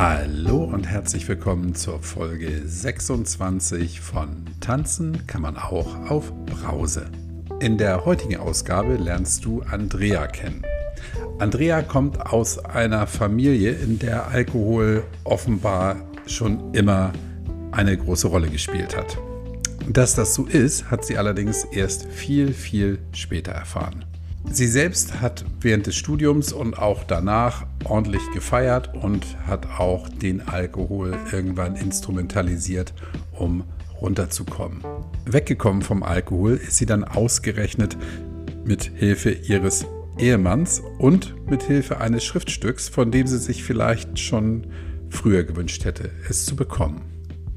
Hallo und herzlich willkommen zur Folge 26 von Tanzen kann man auch auf Brause. In der heutigen Ausgabe lernst du Andrea kennen. Andrea kommt aus einer Familie, in der Alkohol offenbar schon immer eine große Rolle gespielt hat. Dass das so ist, hat sie allerdings erst viel, viel später erfahren. Sie selbst hat während des Studiums und auch danach ordentlich gefeiert und hat auch den Alkohol irgendwann instrumentalisiert, um runterzukommen. Weggekommen vom Alkohol ist sie dann ausgerechnet mit Hilfe ihres Ehemanns und mit Hilfe eines Schriftstücks, von dem sie sich vielleicht schon früher gewünscht hätte, es zu bekommen.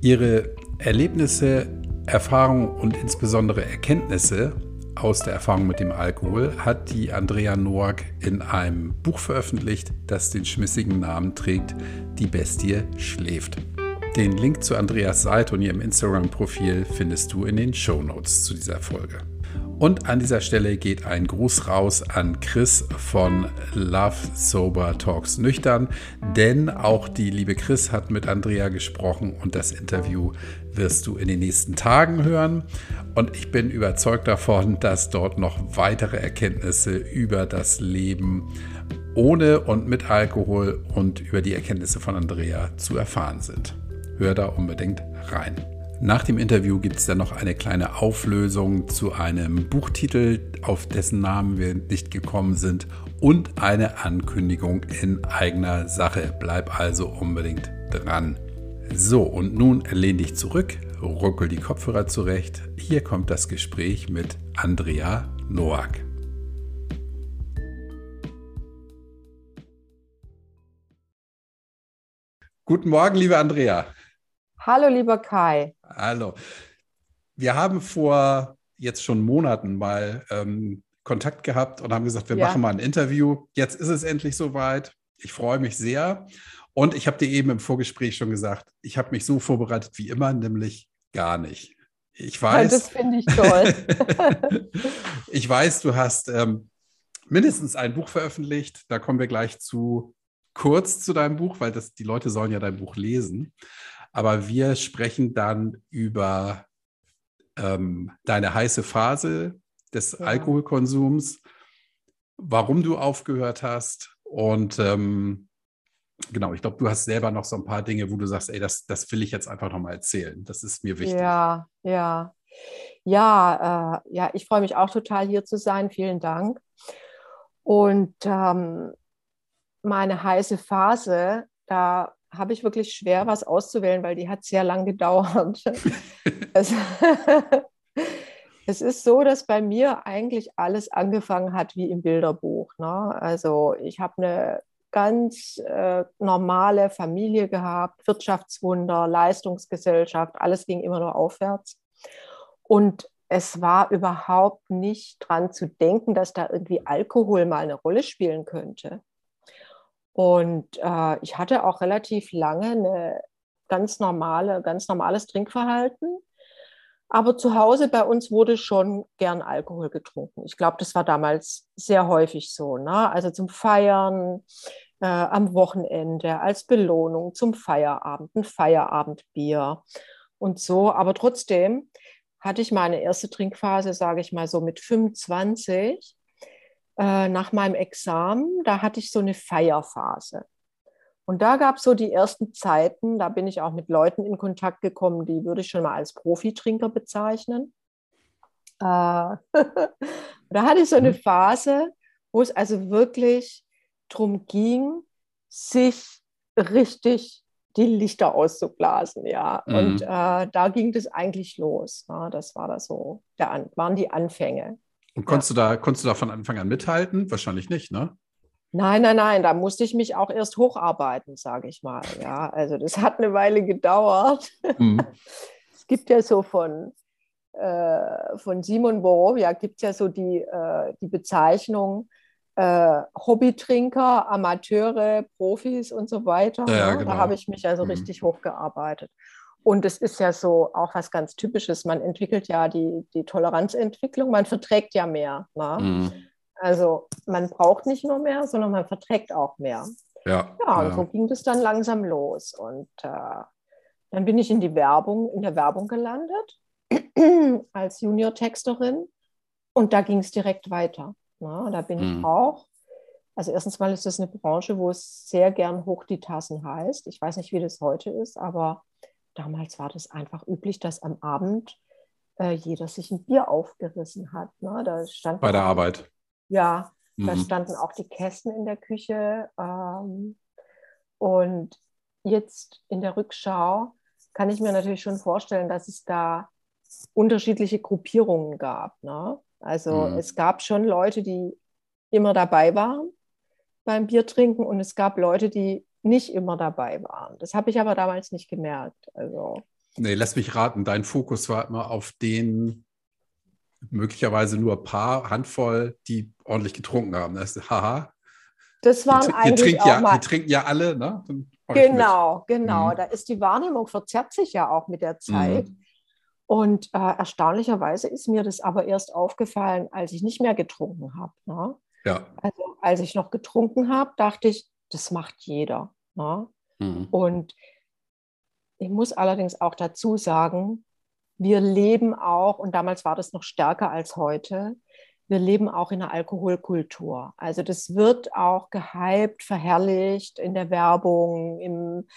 Ihre Erlebnisse, Erfahrungen und insbesondere Erkenntnisse aus der Erfahrung mit dem Alkohol hat die Andrea Noack in einem Buch veröffentlicht, das den schmissigen Namen trägt Die Bestie schläft. Den Link zu Andreas Seite und ihrem Instagram-Profil findest du in den Show Notes zu dieser Folge. Und an dieser Stelle geht ein Gruß raus an Chris von Love Sober Talks Nüchtern, denn auch die liebe Chris hat mit Andrea gesprochen und das Interview wirst du in den nächsten Tagen hören. Und ich bin überzeugt davon, dass dort noch weitere Erkenntnisse über das Leben ohne und mit Alkohol und über die Erkenntnisse von Andrea zu erfahren sind. Hör da unbedingt rein. Nach dem Interview gibt es dann noch eine kleine Auflösung zu einem Buchtitel, auf dessen Namen wir nicht gekommen sind, und eine Ankündigung in eigener Sache. Bleib also unbedingt dran. So, und nun lehn dich zurück, ruckel die Kopfhörer zurecht. Hier kommt das Gespräch mit Andrea Noack. Guten Morgen, liebe Andrea. Hallo, lieber Kai. Hallo. Wir haben vor jetzt schon Monaten mal ähm, Kontakt gehabt und haben gesagt, wir ja. machen mal ein Interview. Jetzt ist es endlich soweit. Ich freue mich sehr. Und ich habe dir eben im Vorgespräch schon gesagt, ich habe mich so vorbereitet wie immer, nämlich gar nicht. Ich weiß. Ja, das finde ich toll. ich weiß, du hast ähm, mindestens ein Buch veröffentlicht. Da kommen wir gleich zu kurz zu deinem Buch, weil das, die Leute sollen ja dein Buch lesen. Aber wir sprechen dann über ähm, deine heiße Phase des ja. Alkoholkonsums, warum du aufgehört hast und ähm, genau, ich glaube, du hast selber noch so ein paar Dinge, wo du sagst, ey, das, das will ich jetzt einfach nochmal erzählen. Das ist mir wichtig. Ja, ja. Ja, äh, ja, ich freue mich auch total hier zu sein. Vielen Dank. Und ähm, meine heiße Phase, da habe ich wirklich schwer, was auszuwählen, weil die hat sehr lang gedauert. es, es, ist so, dass bei mir eigentlich alles angefangen hat wie im Bilderbuch. Ne? Also ich habe eine ganz äh, normale Familie gehabt, Wirtschaftswunder, Leistungsgesellschaft, alles ging immer nur aufwärts. Und es war überhaupt nicht dran zu denken, dass da irgendwie Alkohol mal eine Rolle spielen könnte. Und äh, ich hatte auch relativ lange eine ganz normale, ganz normales Trinkverhalten. Aber zu Hause bei uns wurde schon gern Alkohol getrunken. Ich glaube, das war damals sehr häufig so. Ne? Also zum Feiern, äh, am Wochenende, als Belohnung zum Feierabend, ein Feierabendbier und so. Aber trotzdem hatte ich meine erste Trinkphase, sage ich mal so mit 25 äh, nach meinem Examen, da hatte ich so eine Feierphase. Und da gab es so die ersten Zeiten, da bin ich auch mit Leuten in Kontakt gekommen, die würde ich schon mal als Profitrinker bezeichnen. Äh, da hatte ich so eine mhm. Phase, wo es also wirklich darum ging, sich richtig die Lichter auszublasen, ja. Mhm. Und äh, da ging das eigentlich los. Ja? Das war das so, der, waren die Anfänge. Und konntest, ja. du da, konntest du da von Anfang an mithalten? Wahrscheinlich nicht, ne? Nein, nein, nein, da musste ich mich auch erst hocharbeiten, sage ich mal. Ja, also das hat eine Weile gedauert. Mhm. es gibt ja so von, äh, von Simon Borowia gibt es ja so die, äh, die Bezeichnung äh, Hobbytrinker, Amateure, Profis und so weiter. Ja, ne? genau. Da habe ich mich also mhm. richtig hochgearbeitet. Und es ist ja so auch was ganz Typisches. Man entwickelt ja die, die Toleranzentwicklung, man verträgt ja mehr. Ne? Mhm. Also man braucht nicht nur mehr, sondern man verträgt auch mehr. Ja, ja und ja. so ging das dann langsam los. Und äh, dann bin ich in die Werbung, in der Werbung gelandet als Junior-Texterin und da ging es direkt weiter. Na, da bin mhm. ich auch. Also erstens mal ist das eine Branche, wo es sehr gern hoch die Tassen heißt. Ich weiß nicht, wie das heute ist, aber damals war das einfach üblich, dass am Abend äh, jeder sich ein Bier aufgerissen hat. Ne? Da stand Bei der Arbeit. Ja, mhm. da standen auch die Kästen in der Küche. Ähm, und jetzt in der Rückschau kann ich mir natürlich schon vorstellen, dass es da unterschiedliche Gruppierungen gab. Ne? Also mhm. es gab schon Leute, die immer dabei waren beim Biertrinken und es gab Leute, die nicht immer dabei waren. Das habe ich aber damals nicht gemerkt. Also. Nee, lass mich raten, dein Fokus war immer auf den möglicherweise nur ein paar Handvoll, die ordentlich getrunken haben. Das ist, haha. Das waren die, eigentlich die auch ja, mal, Die trinken ja alle, ne? Genau, genau. Mhm. Da ist die Wahrnehmung verzerrt sich ja auch mit der Zeit. Mhm. Und äh, erstaunlicherweise ist mir das aber erst aufgefallen, als ich nicht mehr getrunken habe. Ne? Ja. Also als ich noch getrunken habe, dachte ich, das macht jeder. Ne? Mhm. Und ich muss allerdings auch dazu sagen, wir leben auch, und damals war das noch stärker als heute, wir leben auch in einer Alkoholkultur. Also das wird auch gehypt, verherrlicht in der Werbung, im,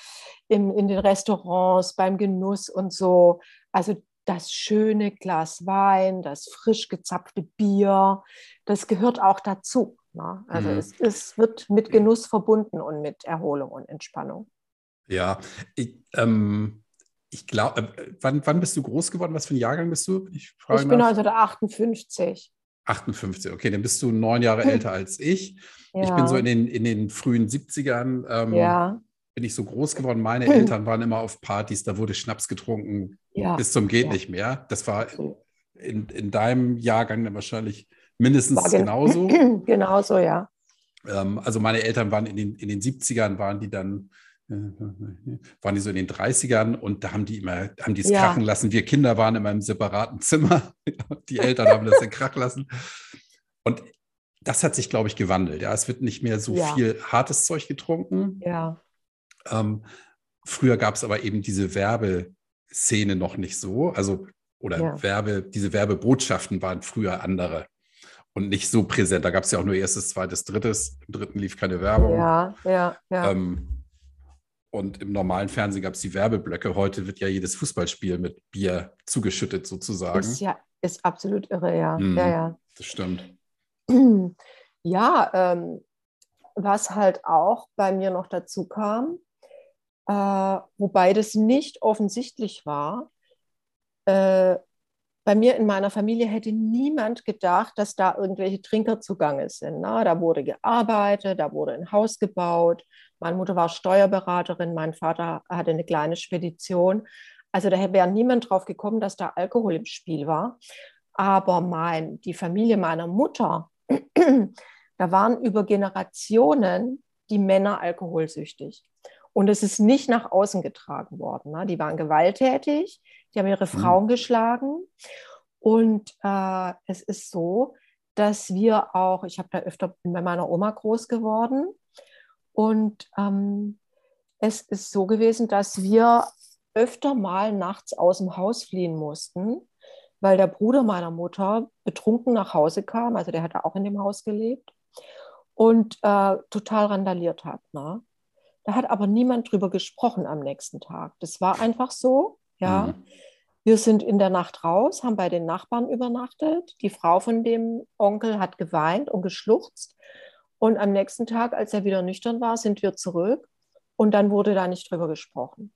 im, in den Restaurants, beim Genuss und so. Also das schöne Glas Wein, das frisch gezapfte Bier, das gehört auch dazu. Ne? Also mhm. es, es, wird mit Genuss verbunden und mit Erholung und Entspannung. Ja, ich, ähm, ich glaube, äh, wann, wann bist du groß geworden? Was für ein Jahrgang bist du? Ich, ich bin also der 58. 58, okay, dann bist du neun Jahre älter als ich. Ja. Ich bin so in den, in den frühen 70ern. Ähm, ja bin ich so groß geworden. Meine Eltern waren immer auf Partys, da wurde Schnaps getrunken ja. bis zum geht nicht mehr. Das war in, in deinem Jahrgang dann wahrscheinlich mindestens gen genauso. genauso, ja. Ähm, also meine Eltern waren in den, in den 70ern, waren die dann waren die so in den 30ern und da haben die immer, haben die es ja. krachen lassen. Wir Kinder waren immer im separaten Zimmer. Die Eltern haben das dann krachen lassen. Und das hat sich, glaube ich, gewandelt. Ja, es wird nicht mehr so ja. viel hartes Zeug getrunken. Ja. Ähm, früher gab es aber eben diese Werbeszene noch nicht so. Also, oder ja. Werbe, diese Werbebotschaften waren früher andere und nicht so präsent. Da gab es ja auch nur erstes, zweites, drittes. Im dritten lief keine Werbung. Ja, ja, ja. Ähm, und im normalen Fernsehen gab es die Werbeblöcke. Heute wird ja jedes Fußballspiel mit Bier zugeschüttet, sozusagen. Ist ja, ist absolut irre, ja. Mhm, ja, ja. Das stimmt. Ja, ähm, was halt auch bei mir noch dazu kam, äh, wobei das nicht offensichtlich war. Äh, bei mir in meiner Familie hätte niemand gedacht, dass da irgendwelche Trinker zugange sind. Na, da wurde gearbeitet, da wurde ein Haus gebaut. Meine Mutter war Steuerberaterin, mein Vater hatte eine kleine Spedition. Also da wäre niemand drauf gekommen, dass da Alkohol im Spiel war. Aber mein, die Familie meiner Mutter, da waren über Generationen die Männer alkoholsüchtig. Und es ist nicht nach außen getragen worden. Ne? Die waren gewalttätig, die haben ihre mhm. Frauen mhm. geschlagen. Und äh, es ist so, dass wir auch, ich habe da öfter bei meiner Oma groß geworden. Und ähm, es ist so gewesen, dass wir öfter mal nachts aus dem Haus fliehen mussten, weil der Bruder meiner Mutter betrunken nach Hause kam. Also der hat auch in dem Haus gelebt und äh, total randaliert hat. Ne? Da hat aber niemand drüber gesprochen am nächsten Tag. Das war einfach so, ja. Mhm. Wir sind in der Nacht raus, haben bei den Nachbarn übernachtet. Die Frau von dem Onkel hat geweint und geschluchzt. Und am nächsten Tag, als er wieder nüchtern war, sind wir zurück. Und dann wurde da nicht drüber gesprochen,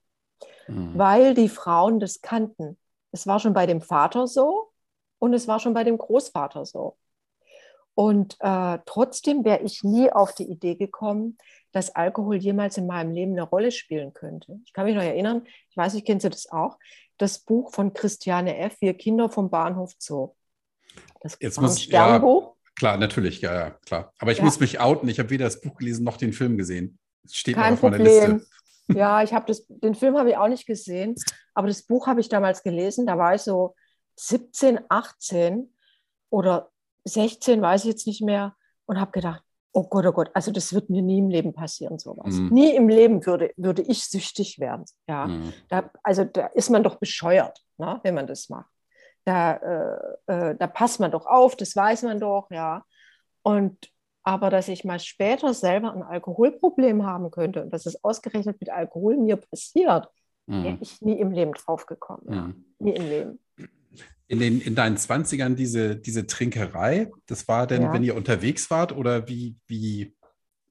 mhm. weil die Frauen das kannten. Es war schon bei dem Vater so und es war schon bei dem Großvater so. Und äh, trotzdem wäre ich nie auf die Idee gekommen, dass Alkohol jemals in meinem Leben eine Rolle spielen könnte. Ich kann mich noch erinnern, ich weiß nicht, kennst du das auch? Das Buch von Christiane F., Wir Kinder vom Bahnhof Zoo. Das Jetzt muss, Sternbuch. Klar, natürlich, ja, ja, klar. Aber ich ja. muss mich outen, ich habe weder das Buch gelesen noch den Film gesehen. Es steht Kein auf Problem. meiner Liste. Ja, ich habe den Film habe ich auch nicht gesehen, aber das Buch habe ich damals gelesen. Da war ich so 17, 18 oder 16, weiß ich jetzt nicht mehr, und habe gedacht, Oh Gott, oh Gott, also das wird mir nie im Leben passieren, sowas. Mhm. Nie im Leben würde, würde ich süchtig werden. Ja? Mhm. Da, also da ist man doch bescheuert, ne, wenn man das macht. Da, äh, äh, da passt man doch auf, das weiß man doch, ja. Und aber dass ich mal später selber ein Alkoholproblem haben könnte und dass es ausgerechnet mit Alkohol mir passiert, mhm. wäre ich nie im Leben draufgekommen. Mhm. Nie im Leben. In, den, in deinen 20ern diese, diese Trinkerei, das war denn, ja. wenn ihr unterwegs wart oder wie, wie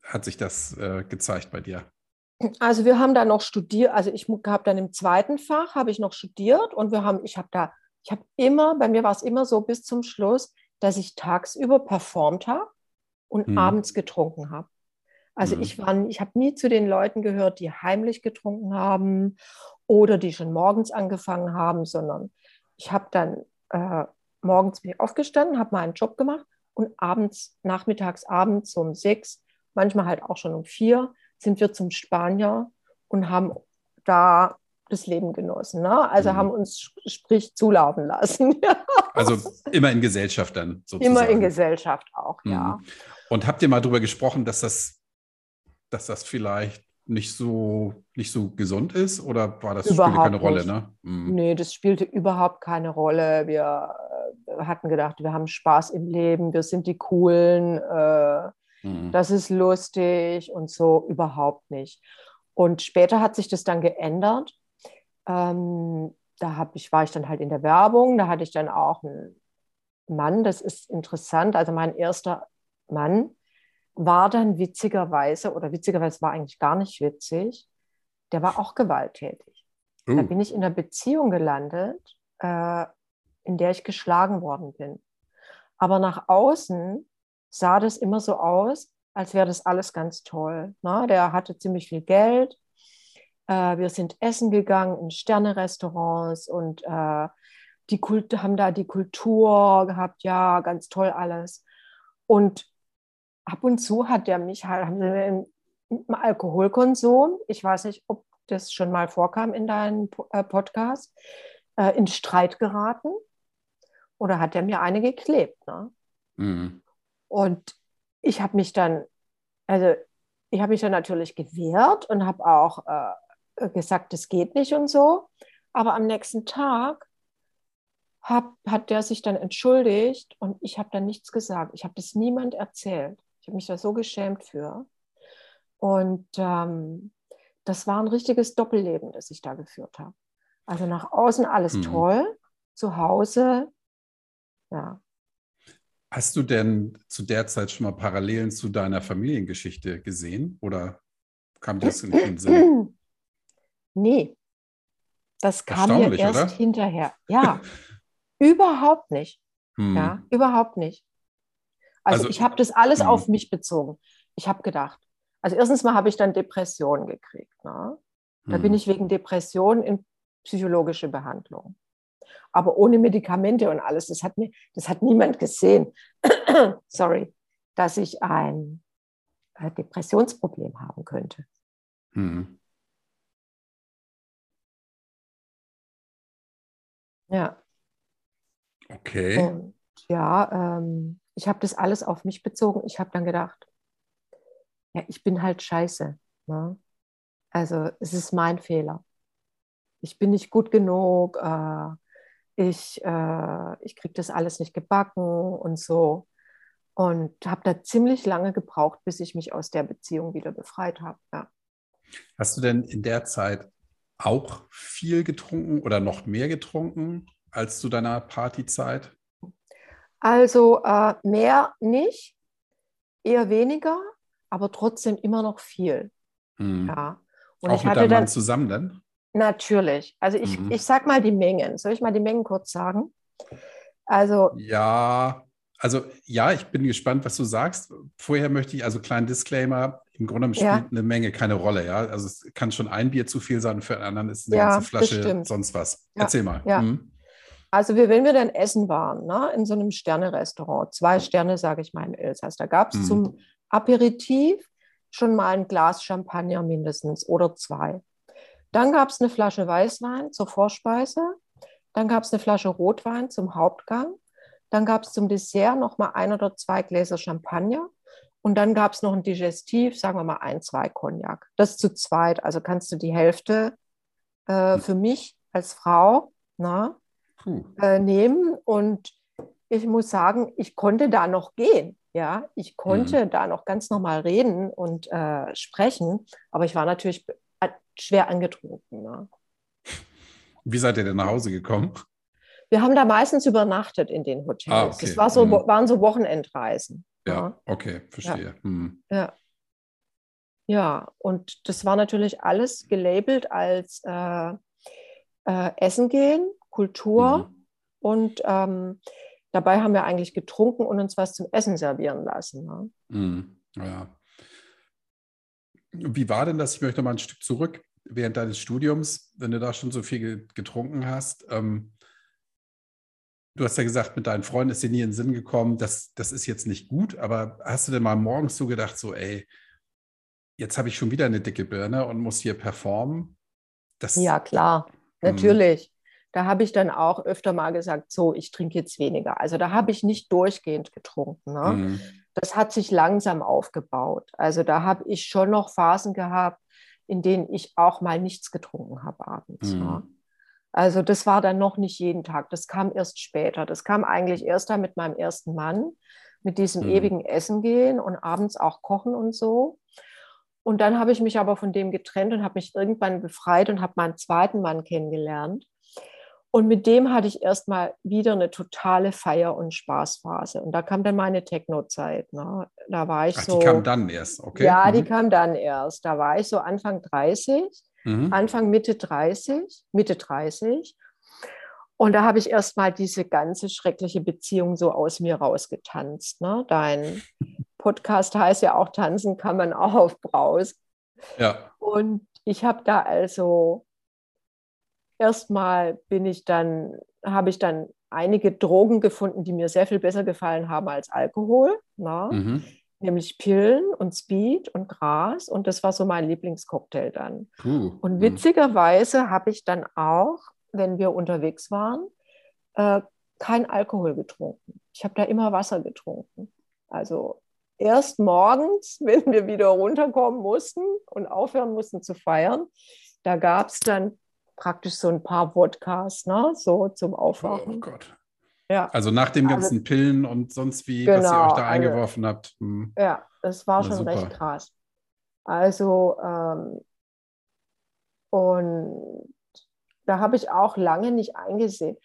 hat sich das äh, gezeigt bei dir? Also wir haben da noch studiert, also ich habe dann im zweiten Fach, habe ich noch studiert und wir haben, ich habe da, ich habe immer, bei mir war es immer so bis zum Schluss, dass ich tagsüber performt habe und mhm. abends getrunken habe. Also mhm. ich, ich habe nie zu den Leuten gehört, die heimlich getrunken haben oder die schon morgens angefangen haben, sondern ich habe dann äh, morgens bin ich aufgestanden, habe meinen Job gemacht und abends, nachmittags, abends um sechs, manchmal halt auch schon um vier, sind wir zum Spanier und haben da das Leben genossen. Ne? Also mhm. haben uns sprich zulaufen lassen. also immer in Gesellschaft dann sozusagen. Immer in Gesellschaft auch, mhm. ja. Und habt ihr mal darüber gesprochen, dass das, dass das vielleicht nicht so, nicht so gesund ist oder war das überhaupt spielte keine nicht. Rolle? Ne? Mhm. Nee, das spielte überhaupt keine Rolle. Wir äh, hatten gedacht, wir haben Spaß im Leben, wir sind die Coolen, äh, mhm. das ist lustig und so überhaupt nicht. Und später hat sich das dann geändert. Ähm, da hab ich, war ich dann halt in der Werbung, da hatte ich dann auch einen Mann, das ist interessant. Also mein erster Mann war dann witzigerweise, oder witzigerweise war eigentlich gar nicht witzig, der war auch gewalttätig. Uh. Da bin ich in einer Beziehung gelandet, äh, in der ich geschlagen worden bin. Aber nach außen sah das immer so aus, als wäre das alles ganz toll. Na, der hatte ziemlich viel Geld. Äh, wir sind essen gegangen in Sterne-Restaurants und äh, die Kult haben da die Kultur gehabt, ja, ganz toll alles. Und ab und zu hat der mich halt, wir im Alkoholkonsum, ich weiß nicht, ob das schon mal vorkam in deinem äh, Podcast, äh, in Streit geraten oder hat er mir eine geklebt. Ne? Mhm. Und ich habe mich dann, also ich habe mich dann natürlich gewehrt und habe auch äh, gesagt, das geht nicht und so. Aber am nächsten Tag hab, hat der sich dann entschuldigt und ich habe dann nichts gesagt. Ich habe das niemand erzählt. Ich habe mich da so geschämt für. Und ähm, das war ein richtiges Doppelleben, das ich da geführt habe. Also nach außen alles mhm. toll, zu Hause, ja. Hast du denn zu der Zeit schon mal Parallelen zu deiner Familiengeschichte gesehen oder kam das in den Sinn? Nee, das kam mir erst oder? hinterher. Ja, überhaupt nicht. Hm. Ja, überhaupt nicht. Also, also ich habe das alles auf hm. mich bezogen. Ich habe gedacht, also erstens mal habe ich dann Depressionen gekriegt. Ne? Da hm. bin ich wegen Depressionen in psychologische Behandlung. Aber ohne Medikamente und alles. Das hat, mir, das hat niemand gesehen. Sorry, dass ich ein äh, Depressionsproblem haben könnte. Hm. Ja. Okay. Und ja, ähm, ich habe das alles auf mich bezogen. Ich habe dann gedacht, ja, ich bin halt scheiße. Ne? Also es ist mein Fehler. Ich bin nicht gut genug. Äh, ich äh, ich kriege das alles nicht gebacken und so. Und habe da ziemlich lange gebraucht, bis ich mich aus der Beziehung wieder befreit habe. Ja. Hast du denn in der Zeit auch viel getrunken oder noch mehr getrunken als zu deiner Partyzeit? Also äh, mehr nicht, eher weniger, aber trotzdem immer noch viel. Hm. Ja. Und Auch mit deinem Mann zusammen dann? Natürlich. Also ich, mhm. ich sag mal die Mengen. Soll ich mal die Mengen kurz sagen? Also. Ja, also ja, ich bin gespannt, was du sagst. Vorher möchte ich, also kleinen Disclaimer, im Grunde spielt ja. eine Menge keine Rolle, ja. Also es kann schon ein Bier zu viel sein, für einen anderen ist eine ja, ganze Flasche sonst was. Ja. Erzähl mal. Ja. Mhm. Also wir, wenn wir dann essen waren, ne, in so einem Sterne-Restaurant, zwei Sterne, sage ich mal im Elsass, da gab es mhm. zum Aperitif schon mal ein Glas Champagner mindestens oder zwei. Dann gab es eine Flasche Weißwein zur Vorspeise. Dann gab es eine Flasche Rotwein zum Hauptgang. Dann gab es zum Dessert noch mal ein oder zwei Gläser Champagner. Und dann gab es noch ein Digestiv, sagen wir mal ein, zwei Cognac. Das zu zweit. Also kannst du die Hälfte äh, für mich als Frau na, äh, nehmen. Und ich muss sagen, ich konnte da noch gehen. Ja, ich konnte mhm. da noch ganz normal reden und äh, sprechen, aber ich war natürlich schwer angetrunken. Ne? Wie seid ihr denn nach Hause gekommen? Wir haben da meistens übernachtet in den Hotels. Ah, okay. Das war so, mhm. waren so Wochenendreisen. Ja, okay, verstehe. Ja. Mhm. ja. Ja, und das war natürlich alles gelabelt als äh, äh, Essen gehen, Kultur mhm. und ähm, dabei haben wir eigentlich getrunken und uns was zum Essen servieren lassen. Ne? Mhm. Ja. Wie war denn das? Ich möchte mal ein Stück zurück während deines Studiums, wenn du da schon so viel getrunken hast. Ähm, du hast ja gesagt, mit deinen Freunden ist dir nie in den Sinn gekommen, das, das ist jetzt nicht gut, aber hast du denn mal morgens so gedacht, so, ey, jetzt habe ich schon wieder eine dicke Birne und muss hier performen? Das, ja, klar, hm. natürlich. Da habe ich dann auch öfter mal gesagt, so, ich trinke jetzt weniger. Also da habe ich nicht durchgehend getrunken. Ne? Mhm. Das hat sich langsam aufgebaut. Also da habe ich schon noch Phasen gehabt, in denen ich auch mal nichts getrunken habe abends. Mhm. Ja. Also das war dann noch nicht jeden Tag, das kam erst später. Das kam eigentlich erst dann mit meinem ersten Mann, mit diesem mhm. ewigen Essen gehen und abends auch kochen und so. Und dann habe ich mich aber von dem getrennt und habe mich irgendwann befreit und habe meinen zweiten Mann kennengelernt. Und mit dem hatte ich erstmal wieder eine totale Feier- und Spaßphase. Und da kam dann meine Techno-Zeit. Ne? Da war ich Ach, so. Die kam dann erst, okay. Ja, mhm. die kam dann erst. Da war ich so Anfang 30, mhm. Anfang Mitte 30, Mitte 30. Und da habe ich erstmal diese ganze schreckliche Beziehung so aus mir rausgetanzt. Ne? Dein Podcast heißt ja auch Tanzen kann man auch auf Braus. Ja. Und ich habe da also erstmal bin ich dann, habe ich dann einige Drogen gefunden, die mir sehr viel besser gefallen haben als Alkohol. Na? Mhm. Nämlich Pillen und Speed und Gras. Und das war so mein Lieblingscocktail dann. Puh. Und mhm. witzigerweise habe ich dann auch, wenn wir unterwegs waren, äh, kein Alkohol getrunken. Ich habe da immer Wasser getrunken. Also erst morgens, wenn wir wieder runterkommen mussten und aufhören mussten zu feiern, da gab es dann praktisch so ein paar Wodkas, ne? so zum Aufwachen. Oh Gott. Ja. Also nach den ganzen also, Pillen und sonst wie, genau, was ihr euch da also eingeworfen also, habt. Hm. Ja, das war schon super. recht krass. Also, ähm, und da habe ich auch lange nicht eingesehen,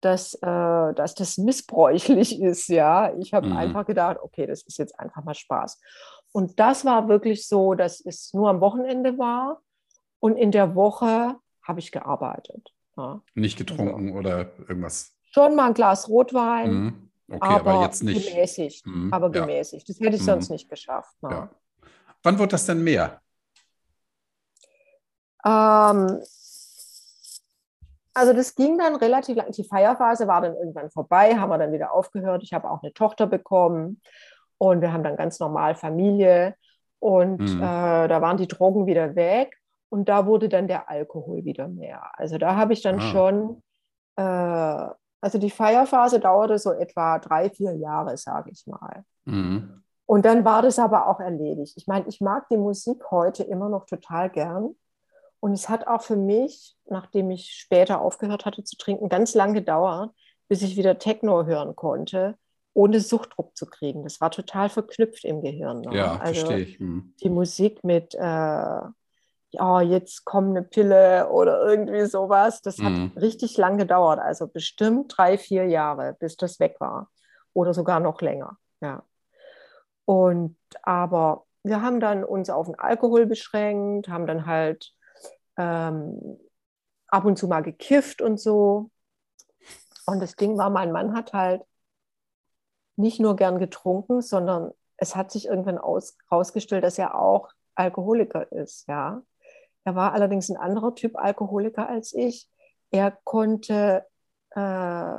dass, äh, dass das missbräuchlich ist. Ja, ich habe mhm. einfach gedacht, okay, das ist jetzt einfach mal Spaß. Und das war wirklich so, dass es nur am Wochenende war und in der Woche habe ich gearbeitet. Ja. Nicht getrunken also, oder irgendwas? Schon mal ein Glas Rotwein. Mhm. Okay, aber, aber, jetzt nicht. Gemäßigt. Mhm. Aber gemäßigt. Das hätte ich mhm. sonst nicht geschafft. Ne? Ja. Wann wird das denn mehr? Ähm, also das ging dann relativ lang. Die Feierphase war dann irgendwann vorbei, haben wir dann wieder aufgehört. Ich habe auch eine Tochter bekommen und wir haben dann ganz normal Familie. Und mhm. äh, da waren die Drogen wieder weg. Und da wurde dann der Alkohol wieder mehr. Also da habe ich dann ah. schon, äh, also die Feierphase dauerte so etwa drei, vier Jahre, sage ich mal. Mhm. Und dann war das aber auch erledigt. Ich meine, ich mag die Musik heute immer noch total gern. Und es hat auch für mich, nachdem ich später aufgehört hatte zu trinken, ganz lange gedauert, bis ich wieder Techno hören konnte, ohne Suchtdruck zu kriegen. Das war total verknüpft im Gehirn. Ne? Ja, also verstehe ich. Hm. Die Musik mit äh, ja, jetzt kommt eine Pille oder irgendwie sowas. Das hat mhm. richtig lang gedauert, also bestimmt drei, vier Jahre, bis das weg war oder sogar noch länger. Ja. Und aber wir haben dann uns auf den Alkohol beschränkt, haben dann halt ähm, ab und zu mal gekifft und so. Und das Ding war, mein Mann hat halt nicht nur gern getrunken, sondern es hat sich irgendwann aus, rausgestellt, dass er auch Alkoholiker ist, ja. Er war allerdings ein anderer Typ Alkoholiker als ich. Er konnte äh,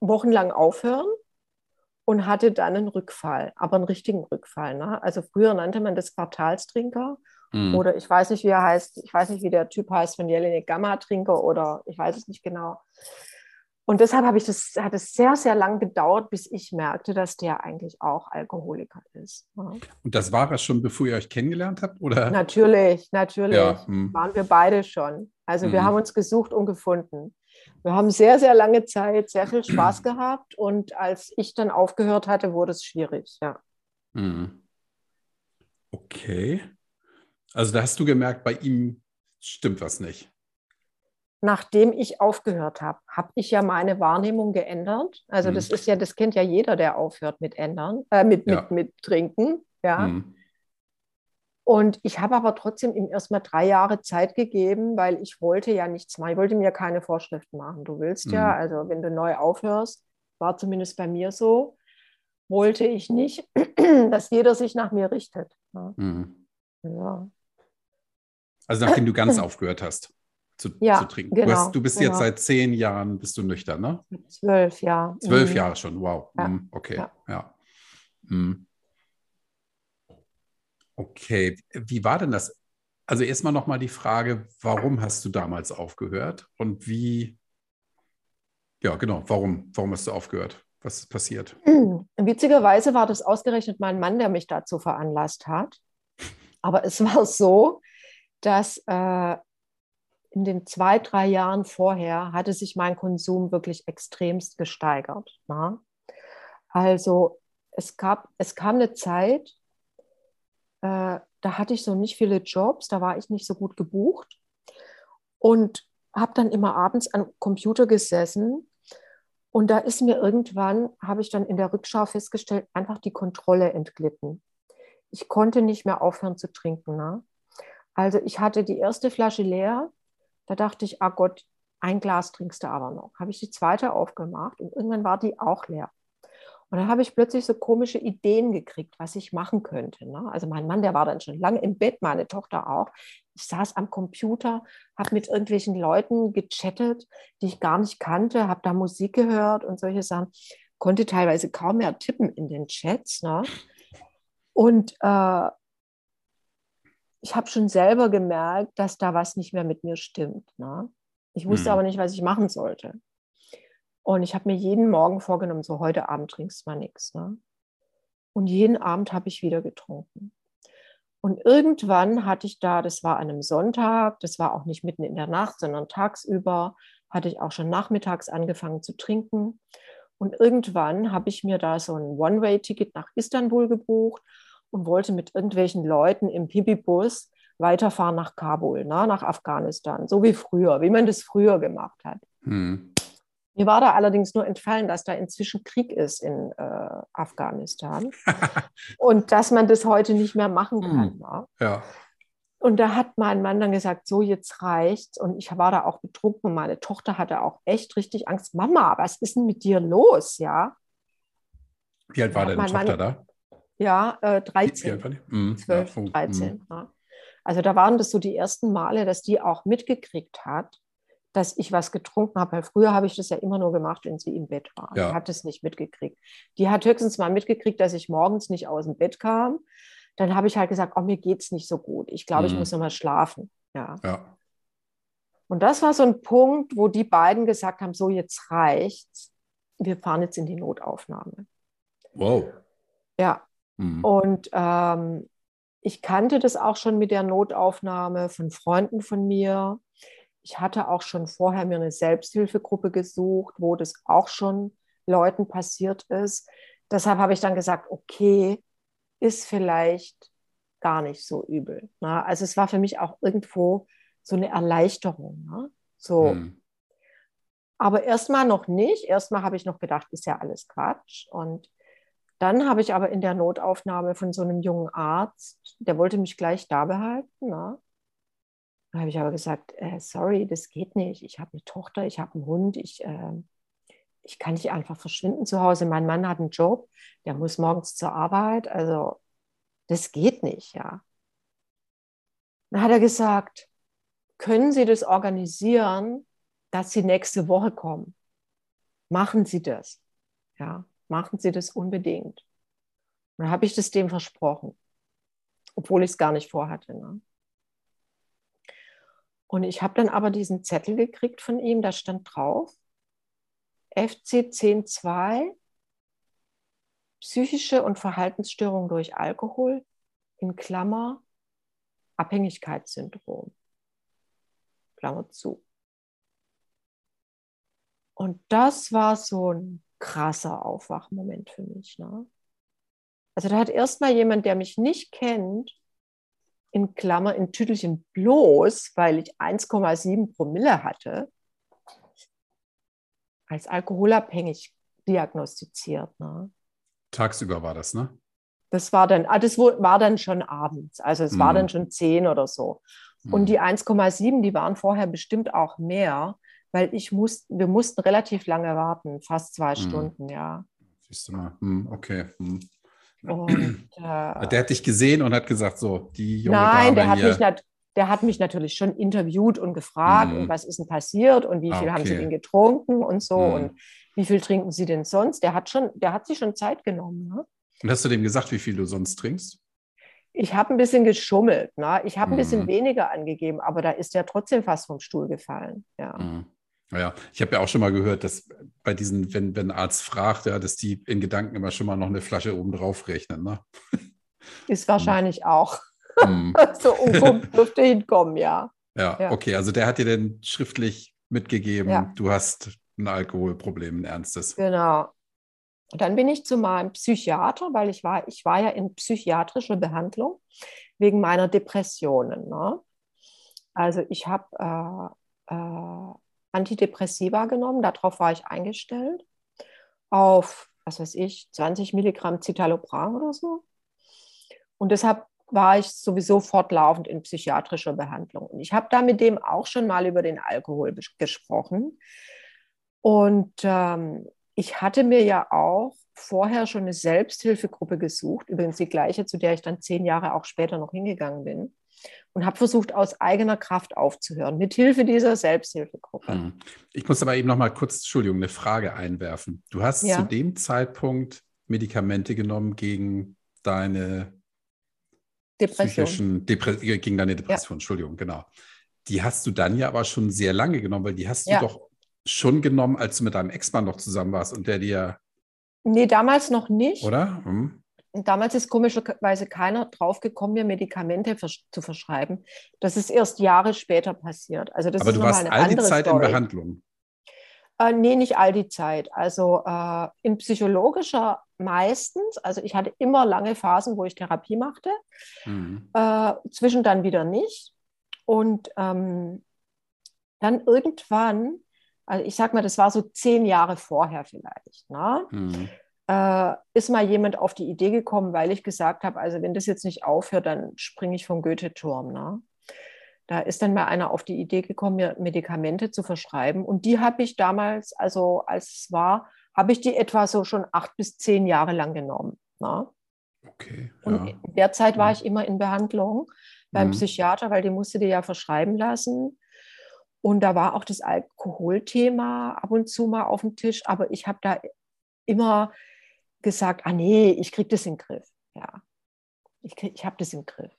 wochenlang aufhören und hatte dann einen Rückfall, aber einen richtigen Rückfall. Ne? Also früher nannte man das Quartalstrinker mhm. oder ich weiß nicht, wie er heißt, ich weiß nicht, wie der Typ heißt von Jelinek Gamma-Trinker oder ich weiß es nicht genau. Und deshalb habe ich das, hat es sehr, sehr lang gedauert, bis ich merkte, dass der eigentlich auch Alkoholiker ist. Ja. Und das war es schon, bevor ihr euch kennengelernt habt? Oder? Natürlich, natürlich. Ja, hm. Waren wir beide schon. Also wir hm. haben uns gesucht und gefunden. Wir haben sehr, sehr lange Zeit sehr viel Spaß gehabt und als ich dann aufgehört hatte, wurde es schwierig, ja. Hm. Okay. Also da hast du gemerkt, bei ihm stimmt was nicht. Nachdem ich aufgehört habe, habe ich ja meine Wahrnehmung geändert. Also mhm. das ist ja, das kennt ja jeder, der aufhört mit ändern, äh, mit, ja. mit, mit Trinken, ja. Mhm. Und ich habe aber trotzdem ihm erstmal drei Jahre Zeit gegeben, weil ich wollte ja nichts machen. Ich wollte mir keine Vorschriften machen. Du willst mhm. ja, also wenn du neu aufhörst, war zumindest bei mir so, wollte ich nicht, dass jeder sich nach mir richtet. Ja. Mhm. ja. Also nachdem du ganz aufgehört hast zu, ja, zu trinken. Genau, du, hast, du, bist genau. jetzt seit zehn Jahren, bist du nüchtern, ne? Zwölf, ja. Zwölf mhm. Jahre schon, wow. Ja. Mhm, okay, ja. Mhm. Okay, wie war denn das? Also erstmal nochmal die Frage, warum hast du damals aufgehört und wie, ja genau, warum, warum hast du aufgehört? Was ist passiert? Witzigerweise war das ausgerechnet mein Mann, der mich dazu veranlasst hat. Aber es war so, dass äh, in den zwei, drei Jahren vorher hatte sich mein Konsum wirklich extremst gesteigert. Na? Ne? Also es, gab, es kam eine Zeit, äh, da hatte ich so nicht viele Jobs, da war ich nicht so gut gebucht und habe dann immer abends am Computer gesessen und da ist mir irgendwann, habe ich dann in der Rückschau festgestellt, einfach die Kontrolle entglitten. Ich konnte nicht mehr aufhören zu trinken. Ne? Also ich hatte die erste Flasche leer, da dachte ich, ah Gott, ein Glas trinkst du aber noch. Habe ich die zweite aufgemacht und irgendwann war die auch leer. Und dann habe ich plötzlich so komische Ideen gekriegt, was ich machen könnte. Ne? Also mein Mann, der war dann schon lange im Bett, meine Tochter auch. Ich saß am Computer, habe mit irgendwelchen Leuten gechattet, die ich gar nicht kannte, habe da Musik gehört und solche Sachen. Konnte teilweise kaum mehr tippen in den Chats. Ne? Und äh, ich habe schon selber gemerkt, dass da was nicht mehr mit mir stimmt. Ne? Ich wusste mhm. aber nicht, was ich machen sollte. Und ich habe mir jeden Morgen vorgenommen, so heute Abend trinkst du mal nichts. Ne? Und jeden Abend habe ich wieder getrunken. Und irgendwann hatte ich da, das war an einem Sonntag, das war auch nicht mitten in der Nacht, sondern tagsüber, hatte ich auch schon nachmittags angefangen zu trinken. Und irgendwann habe ich mir da so ein One-Way-Ticket nach Istanbul gebucht und wollte mit irgendwelchen Leuten im Pipi-Bus weiterfahren nach Kabul, na, nach Afghanistan, so wie früher, wie man das früher gemacht hat. Hm. Mir war da allerdings nur entfallen, dass da inzwischen Krieg ist in äh, Afghanistan und dass man das heute nicht mehr machen kann. Hm. Ne? Ja. Und da hat mein Mann dann gesagt, so jetzt reicht's. Und ich war da auch betrunken meine Tochter hatte auch echt richtig Angst. Mama, was ist denn mit dir los? Ja. Wie alt war deine Tochter Mann, da? Ja, äh, 13. Mhm. 12, ja, 13. Mhm. Ja. Also da waren das so die ersten Male, dass die auch mitgekriegt hat, dass ich was getrunken habe. Weil früher habe ich das ja immer nur gemacht, wenn sie im Bett war. Ja. Die hat es nicht mitgekriegt. Die hat höchstens mal mitgekriegt, dass ich morgens nicht aus dem Bett kam. Dann habe ich halt gesagt, oh, mir geht es nicht so gut. Ich glaube, mhm. ich muss noch mal schlafen. Ja. ja. Und das war so ein Punkt, wo die beiden gesagt haben, so jetzt reicht's. Wir fahren jetzt in die Notaufnahme. Wow. Ja, Mhm. Und ähm, ich kannte das auch schon mit der Notaufnahme von Freunden von mir. Ich hatte auch schon vorher mir eine Selbsthilfegruppe gesucht, wo das auch schon Leuten passiert ist. Deshalb habe ich dann gesagt, okay, ist vielleicht gar nicht so übel. Ne? Also es war für mich auch irgendwo so eine Erleichterung. Ne? So. Mhm. Aber erstmal noch nicht. Erstmal habe ich noch gedacht, ist ja alles Quatsch. Und dann habe ich aber in der Notaufnahme von so einem jungen Arzt, der wollte mich gleich da behalten. Ne? Da habe ich aber gesagt, äh, sorry, das geht nicht. Ich habe eine Tochter, ich habe einen Hund, ich, äh, ich kann nicht einfach verschwinden zu Hause. Mein Mann hat einen Job, der muss morgens zur Arbeit. Also das geht nicht, ja. Dann hat er gesagt, können Sie das organisieren, dass Sie nächste Woche kommen? Machen Sie das. Ja machen Sie das unbedingt. Und dann habe ich das dem versprochen, obwohl ich es gar nicht vorhatte. Ne? Und ich habe dann aber diesen Zettel gekriegt von ihm, da stand drauf, FC 10.2, psychische und Verhaltensstörung durch Alkohol, in Klammer, Abhängigkeitssyndrom. Klammer zu. Und das war so ein krasser Aufwachmoment für mich. Ne? Also da hat erstmal jemand, der mich nicht kennt, in Klammer, in Tüdelchen bloß, weil ich 1,7 Promille hatte, als alkoholabhängig diagnostiziert. Ne? Tagsüber war das, ne? Das war dann, ah, das war dann schon abends. Also es mhm. war dann schon 10 oder so. Mhm. Und die 1,7, die waren vorher bestimmt auch mehr, weil ich muss, wir mussten relativ lange warten, fast zwei mhm. Stunden, ja. Siehst du mal, hm, okay. Hm. Und, äh, der hat dich gesehen und hat gesagt, so, die junge Nein, Dame der hat, hier. mich der hat mich natürlich schon interviewt und gefragt, mhm. und was ist denn passiert und wie viel okay. haben Sie denn getrunken und so mhm. und wie viel trinken Sie denn sonst? Der hat schon, der hat sich schon Zeit genommen. Ne? Und hast du dem gesagt, wie viel du sonst trinkst? Ich habe ein bisschen geschummelt. Ne? Ich habe ein bisschen mhm. weniger angegeben, aber da ist er trotzdem fast vom Stuhl gefallen. Ja. Mhm. Ja, ich habe ja auch schon mal gehört, dass bei diesen, wenn, wenn ein Arzt fragt, ja, dass die in Gedanken immer schon mal noch eine Flasche oben drauf rechnen. Ne? Ist wahrscheinlich auch. Mm. so umguckt dürfte hinkommen, ja. ja. ja. okay, also der hat dir denn schriftlich mitgegeben, ja. du hast ein Alkoholproblem, ein ernstes. Genau. Und dann bin ich zu meinem Psychiater, weil ich war, ich war ja in psychiatrischer Behandlung wegen meiner Depressionen. Ne? Also ich habe äh, äh, Antidepressiva genommen, darauf war ich eingestellt, auf, was weiß ich, 20 Milligramm Citalopram oder so. Und deshalb war ich sowieso fortlaufend in psychiatrischer Behandlung. Und ich habe da mit dem auch schon mal über den Alkohol gesprochen. Und ähm, ich hatte mir ja auch vorher schon eine Selbsthilfegruppe gesucht, übrigens die gleiche, zu der ich dann zehn Jahre auch später noch hingegangen bin und habe versucht, aus eigener Kraft aufzuhören, mit Hilfe dieser Selbsthilfegruppe. Hm. Ich muss aber eben noch mal kurz, Entschuldigung, eine Frage einwerfen. Du hast ja. zu dem Zeitpunkt Medikamente genommen gegen deine Depression. Depre gegen deine Depression, ja. Entschuldigung, genau. Die hast du dann ja aber schon sehr lange genommen, weil die hast ja. du doch schon genommen, als du mit deinem Ex-Mann noch zusammen warst und der dir. Nee, damals noch nicht. Oder? Hm damals ist komischerweise keiner draufgekommen, mir Medikamente zu verschreiben. Das ist erst Jahre später passiert. Also das Aber ist du warst all die Zeit Story. in Behandlung? Äh, nee, nicht all die Zeit. Also äh, in psychologischer meistens. Also ich hatte immer lange Phasen, wo ich Therapie machte. Mhm. Äh, zwischen dann wieder nicht. Und ähm, dann irgendwann, also ich sag mal, das war so zehn Jahre vorher vielleicht. Ne? Mhm äh, ist mal jemand auf die Idee gekommen, weil ich gesagt habe, also wenn das jetzt nicht aufhört, dann springe ich vom Goethe-Turm. Ne? Da ist dann mal einer auf die Idee gekommen, mir Medikamente zu verschreiben. Und die habe ich damals, also als es war, habe ich die etwa so schon acht bis zehn Jahre lang genommen. Ne? Okay. Ja. Und in der Zeit war ich immer in Behandlung beim mhm. Psychiater, weil die musste dir ja verschreiben lassen. Und da war auch das Alkoholthema ab und zu mal auf dem Tisch, aber ich habe da immer gesagt, ah nee, ich kriege das in den Griff. Ja, ich, ich habe das im Griff.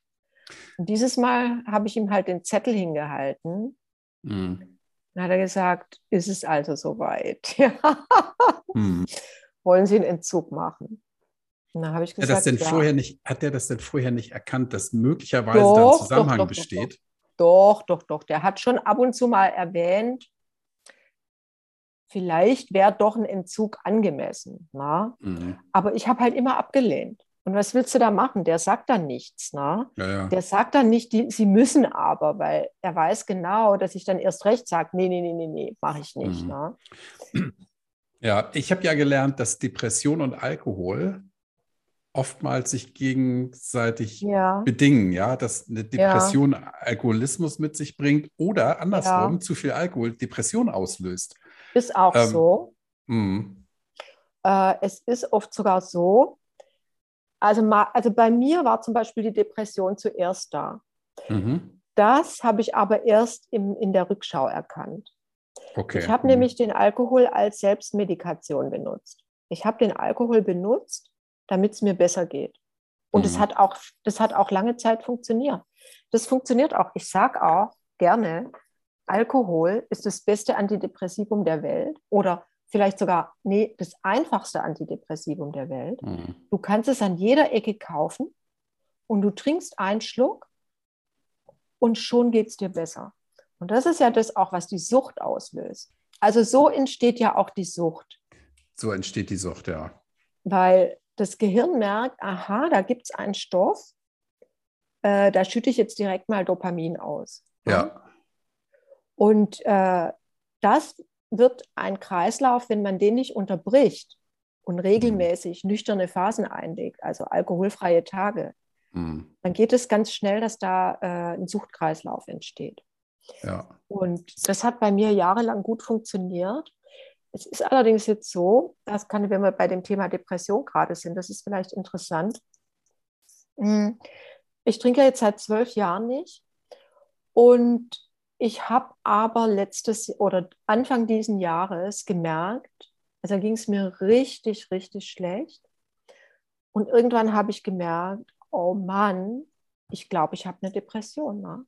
Und dieses Mal habe ich ihm halt den Zettel hingehalten. Mhm. Dann hat er gesagt, ist es also soweit? Ja. Mhm. Wollen Sie einen Entzug machen? Und dann habe ich gesagt, hat, ja. vorher nicht, hat er das denn vorher nicht erkannt, dass möglicherweise doch, da ein Zusammenhang doch, doch, besteht? Doch, doch, doch. Der hat schon ab und zu mal erwähnt, vielleicht wäre doch ein Entzug angemessen. Na? Mhm. Aber ich habe halt immer abgelehnt. Und was willst du da machen? Der sagt dann nichts. Na? Ja, ja. Der sagt dann nicht, die, sie müssen aber, weil er weiß genau, dass ich dann erst recht sage, nee, nee, nee, nee, nee, mache ich nicht. Mhm. Na? Ja, ich habe ja gelernt, dass Depression und Alkohol oftmals sich gegenseitig ja. bedingen, ja, dass eine Depression ja. Alkoholismus mit sich bringt oder andersrum ja. zu viel Alkohol Depression auslöst. Ist auch ähm, so. Mhm. Äh, es ist oft sogar so, also, also bei mir war zum Beispiel die Depression zuerst da. Mhm. Das habe ich aber erst im, in der Rückschau erkannt. Okay. Ich habe mhm. nämlich den Alkohol als Selbstmedikation benutzt. Ich habe den Alkohol benutzt, damit es mir besser geht. Und es mhm. hat auch, das hat auch lange Zeit funktioniert. Das funktioniert auch. Ich sage auch gerne, Alkohol ist das beste Antidepressivum der Welt oder vielleicht sogar, nee, das einfachste Antidepressivum der Welt. Mhm. Du kannst es an jeder Ecke kaufen und du trinkst einen Schluck und schon geht es dir besser. Und das ist ja das auch, was die Sucht auslöst. Also so entsteht ja auch die Sucht. So entsteht die Sucht, ja. Weil das Gehirn merkt, aha, da gibt es einen Stoff, äh, da schütte ich jetzt direkt mal Dopamin aus. Ja. Und äh, das wird ein Kreislauf, wenn man den nicht unterbricht und regelmäßig mhm. nüchterne Phasen einlegt, also alkoholfreie Tage, mhm. dann geht es ganz schnell, dass da äh, ein Suchtkreislauf entsteht. Ja. Und das hat bei mir jahrelang gut funktioniert. Es ist allerdings jetzt so, das kann, wenn wir bei dem Thema Depression gerade sind, das ist vielleicht interessant. Hm, ich trinke jetzt seit zwölf Jahren nicht und ich habe aber letztes oder Anfang diesen Jahres gemerkt, also ging es mir richtig, richtig schlecht. Und irgendwann habe ich gemerkt, oh Mann, ich glaube, ich habe eine Depression. Ne?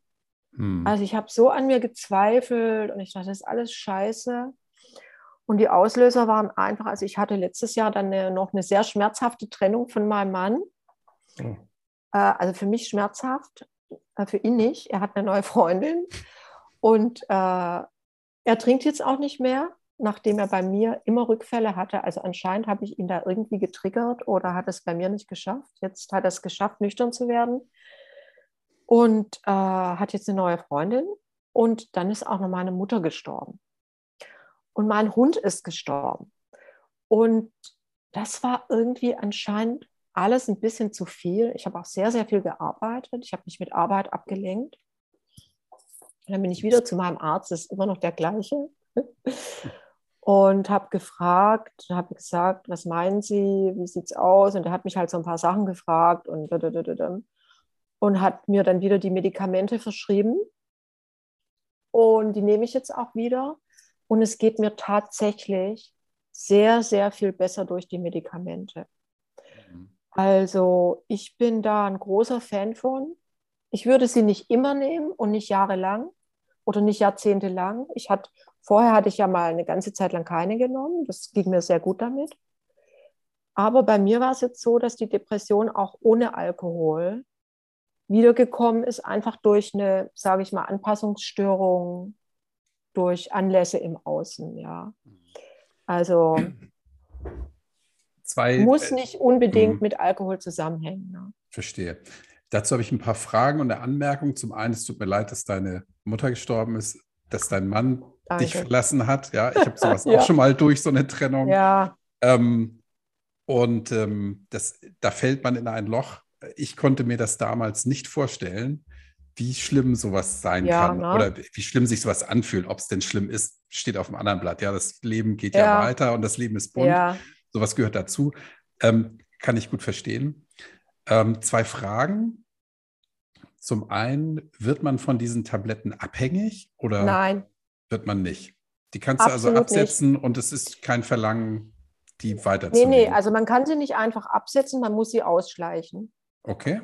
Hm. Also ich habe so an mir gezweifelt und ich dachte, das ist alles scheiße. Und die Auslöser waren einfach, also ich hatte letztes Jahr dann eine, noch eine sehr schmerzhafte Trennung von meinem Mann. Äh, also für mich schmerzhaft, äh, für ihn nicht. Er hat eine neue Freundin. Und äh, er trinkt jetzt auch nicht mehr, nachdem er bei mir immer Rückfälle hatte. Also anscheinend habe ich ihn da irgendwie getriggert oder hat es bei mir nicht geschafft. Jetzt hat er es geschafft, nüchtern zu werden. Und äh, hat jetzt eine neue Freundin. Und dann ist auch noch meine Mutter gestorben. Und mein Hund ist gestorben. Und das war irgendwie anscheinend alles ein bisschen zu viel. Ich habe auch sehr, sehr viel gearbeitet. Ich habe mich mit Arbeit abgelenkt. Und dann bin ich wieder zu meinem Arzt, das ist immer noch der gleiche. Und habe gefragt, habe gesagt, was meinen Sie, wie sieht es aus? Und er hat mich halt so ein paar Sachen gefragt und, und hat mir dann wieder die Medikamente verschrieben. Und die nehme ich jetzt auch wieder. Und es geht mir tatsächlich sehr, sehr viel besser durch die Medikamente. Mhm. Also ich bin da ein großer Fan von. Ich würde sie nicht immer nehmen und nicht jahrelang oder nicht jahrzehntelang. Ich hatte, vorher hatte ich ja mal eine ganze Zeit lang keine genommen. Das ging mir sehr gut damit. Aber bei mir war es jetzt so, dass die Depression auch ohne Alkohol wiedergekommen ist, einfach durch eine, sage ich mal, Anpassungsstörung, durch Anlässe im Außen, ja. Also Zwei, muss nicht unbedingt äh, mit Alkohol zusammenhängen. Ne? Verstehe. Dazu habe ich ein paar Fragen und eine Anmerkung. Zum einen, es tut mir leid, dass deine Mutter gestorben ist, dass dein Mann Danke. dich verlassen hat. Ja, ich habe sowas ja. auch schon mal durch, so eine Trennung. Ja. Ähm, und ähm, das, da fällt man in ein Loch. Ich konnte mir das damals nicht vorstellen, wie schlimm sowas sein ja, kann ne? oder wie schlimm sich sowas anfühlt. Ob es denn schlimm ist, steht auf dem anderen Blatt. Ja, das Leben geht ja, ja weiter und das Leben ist bunt. Ja. Sowas gehört dazu. Ähm, kann ich gut verstehen. Ähm, zwei Fragen. Zum einen, wird man von diesen Tabletten abhängig oder Nein. wird man nicht? Die kannst Absolut du also absetzen nicht. und es ist kein Verlangen, die weiterzunehmen. Nee, nee, also man kann sie nicht einfach absetzen, man muss sie ausschleichen. Okay.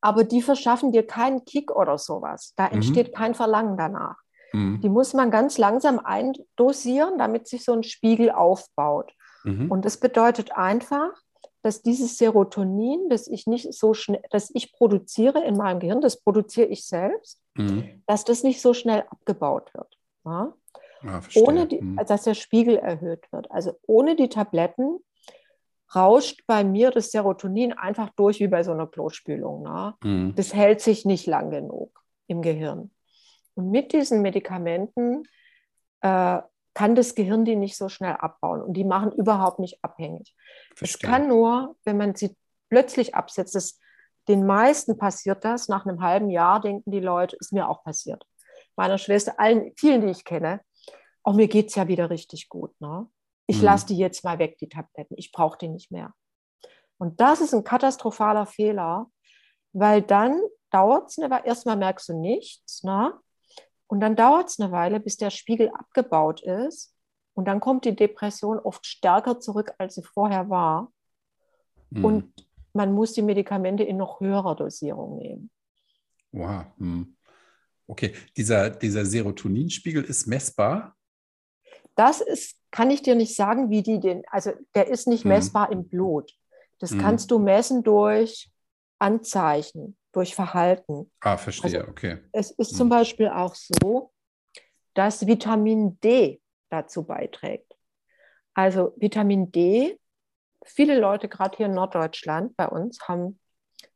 Aber die verschaffen dir keinen Kick oder sowas. Da mhm. entsteht mhm. kein Verlangen danach. Mhm. Die muss man ganz langsam eindosieren, damit sich so ein Spiegel aufbaut. Mhm. Und das bedeutet einfach, dass dieses Serotonin, das ich nicht so schnell, das ich produziere in meinem Gehirn, das produziere ich selbst, mhm. dass das nicht so schnell abgebaut wird. Ja? Ja, ohne die, mhm. dass der Spiegel erhöht wird. Also ohne die Tabletten rauscht bei mir das Serotonin einfach durch wie bei so einer Klospülung. Ne? Mhm. Das hält sich nicht lang genug im Gehirn. Und mit diesen Medikamenten äh, kann das Gehirn die nicht so schnell abbauen und die machen überhaupt nicht abhängig. Es kann nur, wenn man sie plötzlich absetzt, das, den meisten passiert das, nach einem halben Jahr denken die Leute, ist mir auch passiert. Meiner Schwester, allen, vielen, die ich kenne, auch mir geht es ja wieder richtig gut. Ne? Ich mhm. lasse die jetzt mal weg, die Tabletten. Ich brauche die nicht mehr. Und das ist ein katastrophaler Fehler, weil dann dauert es, erstmal merkst du nichts, ne? Und dann dauert es eine Weile, bis der Spiegel abgebaut ist. Und dann kommt die Depression oft stärker zurück, als sie vorher war. Mhm. Und man muss die Medikamente in noch höherer Dosierung nehmen. Wow. Mhm. Okay, dieser, dieser Serotoninspiegel ist messbar? Das ist, kann ich dir nicht sagen, wie die den, also der ist nicht Mhm. messbar im Blut. Das Mhm. kannst du messen durch Anzeichen, durch Verhalten. Ah, verstehe, Also- okay. Es ist Mhm. zum Beispiel auch so, dass Vitamin D dazu beiträgt. Also Vitamin D, viele Leute gerade hier in Norddeutschland bei uns haben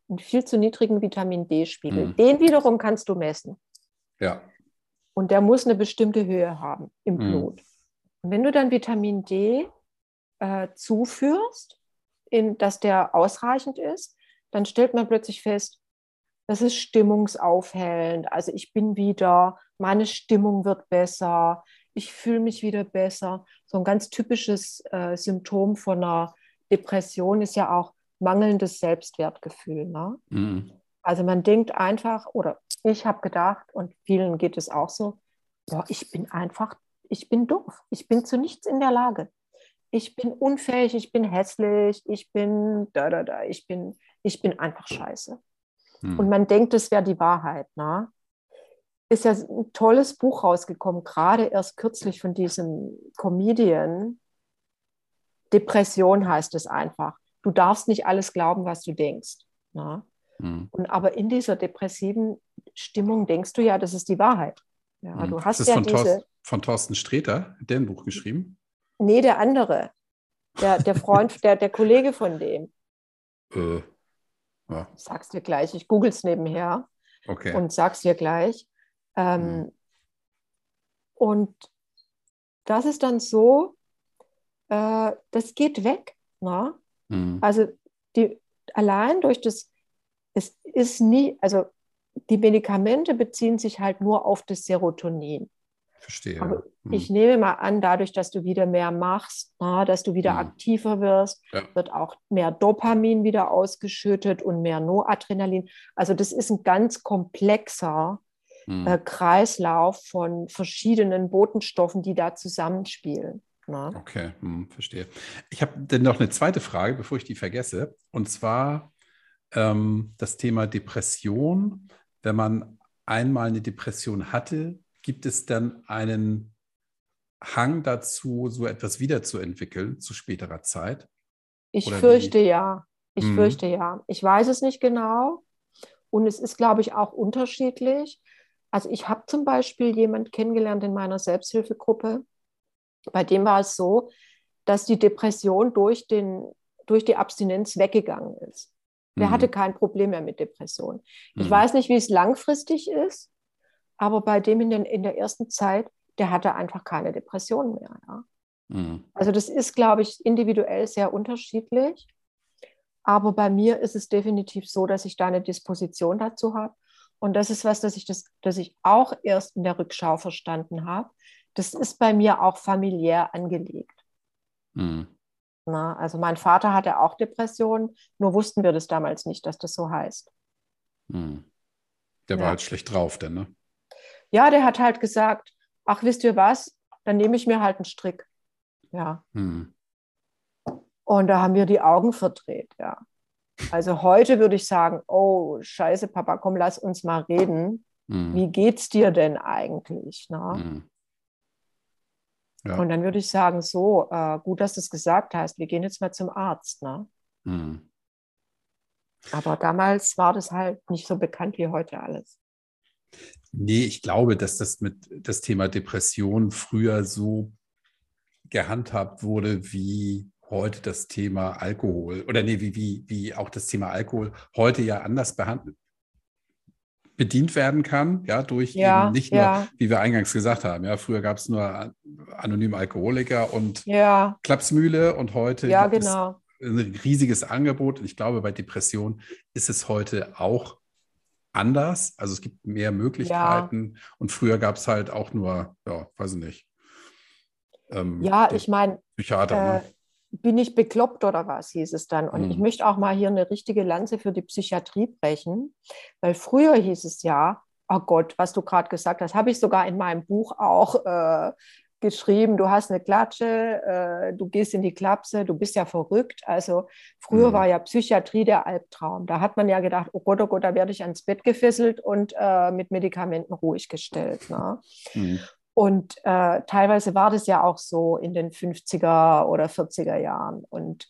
einen viel zu niedrigen Vitamin D-Spiegel. Mhm. Den wiederum kannst du messen. Ja. Und der muss eine bestimmte Höhe haben im Mhm. Blut. Und wenn du dann Vitamin D äh, zuführst, in, dass der ausreichend ist, dann stellt man plötzlich fest, das ist stimmungsaufhellend. Also ich bin wieder, meine Stimmung wird besser, ich fühle mich wieder besser. So ein ganz typisches äh, Symptom von einer Depression ist ja auch mangelndes Selbstwertgefühl. Ne? Mhm. Also man denkt einfach, oder ich habe gedacht, und vielen geht es auch so, boah, ich bin einfach, ich bin doof, ich bin zu nichts in der Lage. Ich bin unfähig, ich bin hässlich, ich bin da, da, da, ich bin, ich bin einfach scheiße. Mhm. Und man denkt, das wäre die Wahrheit. Ne? Ist ja ein tolles Buch rausgekommen, gerade erst kürzlich von diesem Comedian. Depression heißt es einfach. Du darfst nicht alles glauben, was du denkst. Ne? Mhm. Und aber in dieser depressiven Stimmung denkst du ja, das ist die Wahrheit. Ja, Mhm. du hast ist das ja von, diese. Thorsten, von Thorsten Sträter, hat der ein Buch geschrieben? Nee, der andere. Der, der Freund, der, der Kollege von dem. Äh, Ich sag's dir gleich, ich google es nebenher okay. und sag's dir gleich. Ähm, Mhm. Und das ist dann so, äh, das geht weg. Ne? Mhm. Also die, allein durch das, es ist nie, also die Medikamente beziehen sich halt nur auf das Serotonin. Verstehe. Aber Mhm. Ich nehme mal an, dadurch, dass du wieder mehr machst, na, dass du wieder Mhm. aktiver wirst, Ja. wird auch mehr Dopamin wieder ausgeschüttet und mehr Noradrenalin. Also das ist ein ganz komplexer Mhm. äh, Kreislauf von verschiedenen Botenstoffen, die da zusammenspielen. Na? Okay, hm, verstehe. Ich habe dann noch eine zweite Frage, bevor ich die vergesse. Und zwar ähm, das Thema Depression. Wenn man einmal eine Depression hatte, gibt es dann einen Hang dazu, so etwas wiederzuentwickeln zu späterer Zeit? Ich Oder fürchte ja. Ich Mhm. fürchte ja. Ich weiß es nicht genau. Und es ist, glaube ich, auch unterschiedlich. Also ich habe zum Beispiel jemanden kennengelernt in meiner Selbsthilfegruppe. Bei dem war es so, dass die Depression durch, den, durch die Abstinenz weggegangen ist. Der Mhm. hatte kein Problem mehr mit Depression. Ich Mhm. weiß nicht, wie es langfristig ist, aber bei dem in, den, in der ersten Zeit, der hatte einfach keine Depression mehr. Ja. Mhm. Also das ist, glaube ich, individuell sehr unterschiedlich. Aber bei mir ist es definitiv so, dass ich da eine Disposition dazu habe. Und das ist was, das ich, das, das ich auch erst in der Rückschau verstanden habe. Das ist bei mir auch familiär angelegt. Mhm. Na, also mein Vater hatte auch Depressionen, nur wussten wir das damals nicht, dass das so heißt. Mhm. Der Ja. war halt schlecht drauf, denn, ne? Ja, der hat halt gesagt, ach, wisst ihr was, dann nehme ich mir halt einen Strick. Ja, Mhm. Und da haben wir die Augen verdreht, ja. Also heute würde ich sagen, oh, scheiße, Papa, komm, lass uns mal reden. Mhm. Wie geht's dir denn eigentlich? Ne? Mhm. Ja. Und dann würde ich sagen, so, äh, gut, dass du es gesagt hast, wir gehen jetzt mal zum Arzt. Ne? Mhm. Aber damals war das halt nicht so bekannt wie heute alles. Nee, ich glaube, dass das mit das Thema Depression früher so gehandhabt wurde, wie heute das Thema Alkohol oder nee, wie, wie, wie auch das Thema Alkohol heute ja anders behandelt bedient werden kann, ja, durch Ja, eben nicht nur, ja. wie wir eingangs gesagt haben, ja, früher gab es nur anonyme Alkoholiker und Ja, Klapsmühle und heute ja, genau. es ein riesiges Angebot. Und ich glaube, bei Depression ist es heute auch anders. Also es gibt mehr Möglichkeiten. Und früher gab es halt auch nur, ja, weiß ich nicht. ähm, Ja, ich meine, Psychiater. äh, ne? bin ich bekloppt oder was, hieß es dann. Und Mhm. ich möchte auch mal hier eine richtige Lanze für die Psychiatrie brechen, weil früher hieß es ja, oh Gott, was du gerade gesagt hast, habe ich sogar in meinem Buch auch äh, geschrieben, du hast eine Klatsche, äh, du gehst in die Klapse, du bist ja verrückt. Also früher Mhm. war ja Psychiatrie der Albtraum. Da hat man ja gedacht, oh Gott, oh Gott, da werde ich ans Bett gefesselt und äh, mit Medikamenten ruhig gestellt. Ne? Mhm. Und äh, teilweise war das ja auch so in den 50er oder 40er Jahren. Und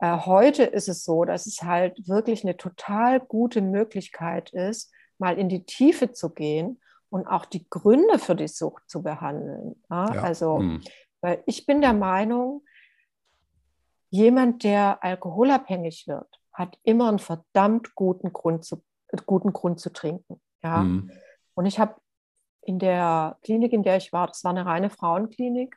äh, heute ist es so, dass es halt wirklich eine total gute Möglichkeit ist, mal in die Tiefe zu gehen und auch die Gründe für die Sucht zu behandeln. Ja? Ja. Also, hm. weil ich bin der Meinung, jemand, der alkoholabhängig wird, hat immer einen verdammt guten Grund zu, guten Grund zu trinken. Ja? Hm. Und ich habe in der Klinik, in der ich war, das war eine reine Frauenklinik,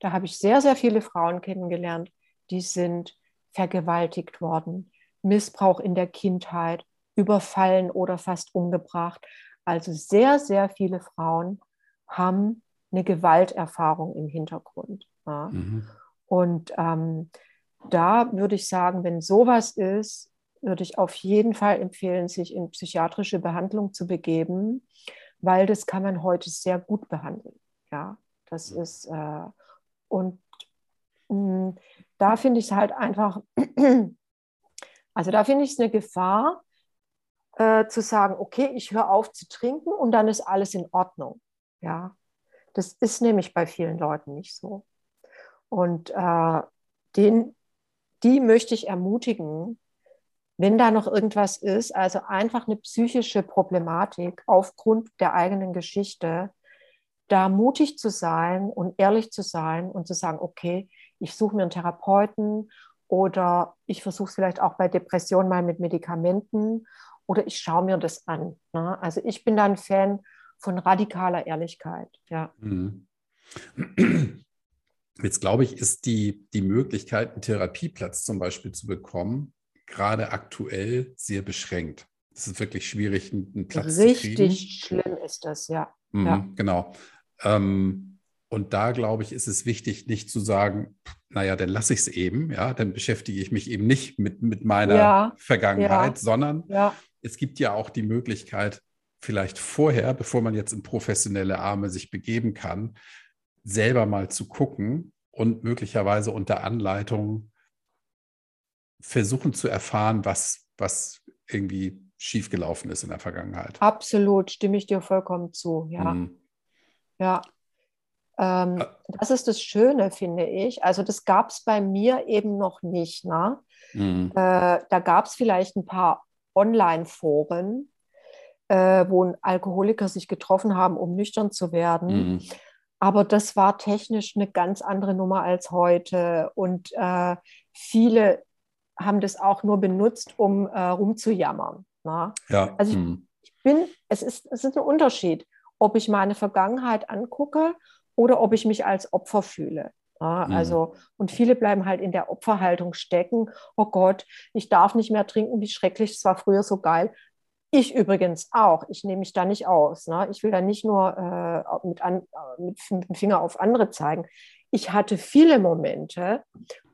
da habe ich sehr, sehr viele Frauen kennengelernt, die sind vergewaltigt worden, Missbrauch in der Kindheit, überfallen oder fast umgebracht. Also sehr, sehr viele Frauen haben eine Gewalterfahrung im Hintergrund. Ja. Mhm. Und ähm, da würde ich sagen, wenn sowas ist, würde ich auf jeden Fall empfehlen, sich in psychiatrische Behandlung zu begeben, weil das kann man heute sehr gut behandeln. Ja, das ist äh, und mh, mm, da finde ich es halt einfach, also da finde ich es eine Gefahr, äh, zu sagen, okay, ich höre auf zu trinken und dann ist alles in Ordnung. Ja, das ist nämlich bei vielen Leuten nicht so. Und äh, den, die möchte ich ermutigen, wenn da noch irgendwas ist, also einfach eine psychische Problematik aufgrund der eigenen Geschichte, da mutig zu sein und ehrlich zu sein und zu sagen, okay, ich suche mir einen Therapeuten oder ich versuche es vielleicht auch bei Depressionen mal mit Medikamenten oder ich schaue mir das an. Ne? Also ich bin da ein Fan von radikaler Ehrlichkeit. Ja. Mhm. Jetzt glaube ich, ist die, die Möglichkeit, einen Therapieplatz zum Beispiel zu bekommen, gerade aktuell sehr beschränkt. Es ist wirklich schwierig, einen Platz Richtig zu kriegen. Richtig schlimm ist das, ja. Mhm, ja. Genau. Ähm, und da, glaube ich, ist es wichtig, nicht zu sagen, naja, dann lasse ich es eben, ja, dann beschäftige ich mich eben nicht mit, mit meiner ja, Vergangenheit, ja, sondern. Es gibt ja auch die Möglichkeit, vielleicht vorher, bevor man jetzt in professionelle Arme sich begeben kann, selber mal zu gucken und möglicherweise unter Anleitung versuchen zu erfahren, was, was irgendwie schiefgelaufen ist in der Vergangenheit. Absolut, stimme ich dir vollkommen zu, ja. Mhm. Ja. Ähm, das ist das Schöne, finde ich. Also das gab es bei mir eben noch nicht. Ne? Mhm. Äh, da gab es vielleicht ein paar Online-Foren, äh, wo Alkoholiker sich getroffen haben, um nüchtern zu werden. Mhm. Aber das war technisch eine ganz andere Nummer als heute. Und äh, viele haben das auch nur benutzt, um äh, rumzujammern. Ne? Ja. Also ich, mhm. ich, bin, es ist, es ist ein Unterschied, ob ich meine Vergangenheit angucke oder ob ich mich als Opfer fühle. Ja, mhm. also, und viele bleiben halt in der Opferhaltung stecken. Oh Gott, ich darf nicht mehr trinken, wie schrecklich, es war früher so geil. Ich übrigens auch. Ich nehme mich da nicht aus. Ne? Ich will da nicht nur äh, mit, an, mit, mit dem Finger auf andere zeigen. Ich hatte viele Momente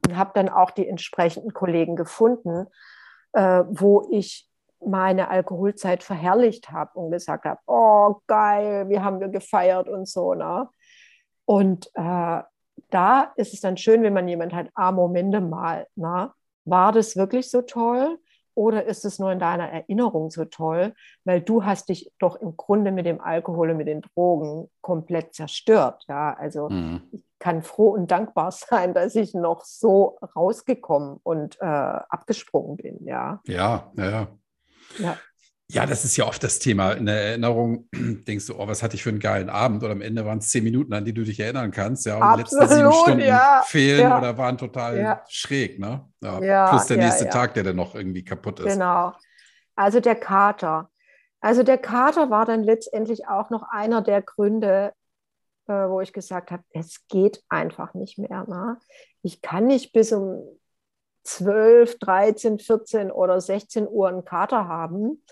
und habe dann auch die entsprechenden Kollegen gefunden, äh, wo ich meine Alkoholzeit verherrlicht habe und gesagt habe, oh geil, wie haben wir gefeiert und so. Ne? Und äh, da ist es dann schön, wenn man jemand hat, ah, Momente mal, na, war das wirklich so toll? Oder ist es nur in deiner Erinnerung so toll? Weil du hast dich doch im Grunde mit dem Alkohol und mit den Drogen komplett zerstört. Ja, also mhm. ich kann froh und dankbar sein, dass ich noch so rausgekommen und äh, abgesprungen bin. Ja, ja, ja. ja. Ja, das ist ja oft das Thema. In der Erinnerung denkst du, oh, was hatte ich für einen geilen Abend? Oder am Ende waren es zehn Minuten, an die du dich erinnern kannst. Ja, und Absolut, die letzten sieben Stunden ja. fehlen ja. oder waren total ja. schräg. Ne? plus der nächste Tag, der dann noch irgendwie kaputt ist. Genau. Also der Kater. Also der Kater war dann letztendlich auch noch einer der Gründe, äh, wo ich gesagt habe, es geht einfach nicht mehr. Ne? Ich kann nicht bis um 12, 13, 14 oder 16 Uhr einen Kater haben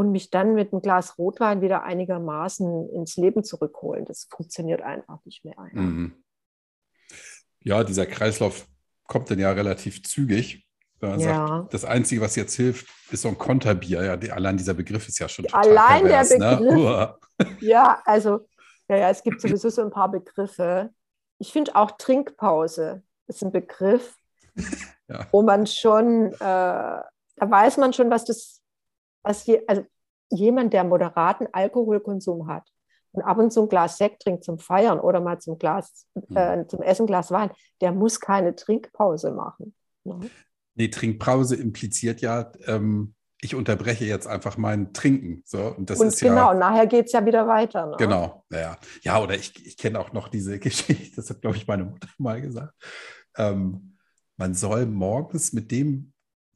und mich dann mit einem Glas Rotwein wieder einigermaßen ins Leben zurückholen. Das funktioniert einfach nicht mehr. Mhm. Ja, dieser Kreislauf kommt dann ja relativ zügig. Ja. Sagt, das Einzige, was jetzt hilft, ist so ein Konterbier. Ja, die, allein dieser Begriff ist ja schon total Allein pervers, der ne? Begriff. Ne? Ja, also ja, ja, es gibt sowieso so ein paar Begriffe. Ich finde auch Trinkpause ist ein Begriff, ja. wo man schon, äh, da weiß man schon, was das was je, also jemand, der moderaten Alkoholkonsum hat, und ab und zu ein Glas Sekt trinkt zum Feiern oder mal zum Glas, Mhm. äh, zum Essen Glas Wein, der muss keine Trinkpause machen. Ne? Nee, Trinkpause impliziert ja, ähm, ich unterbreche jetzt einfach mein Trinken. So, und das und ist genau, ja. nachher geht es ja wieder weiter. Ne? Genau, ja. Ja, oder ich, ich kenne auch noch diese Geschichte, das hat, glaube ich, meine Mutter mal gesagt. Ähm, man soll morgens mit dem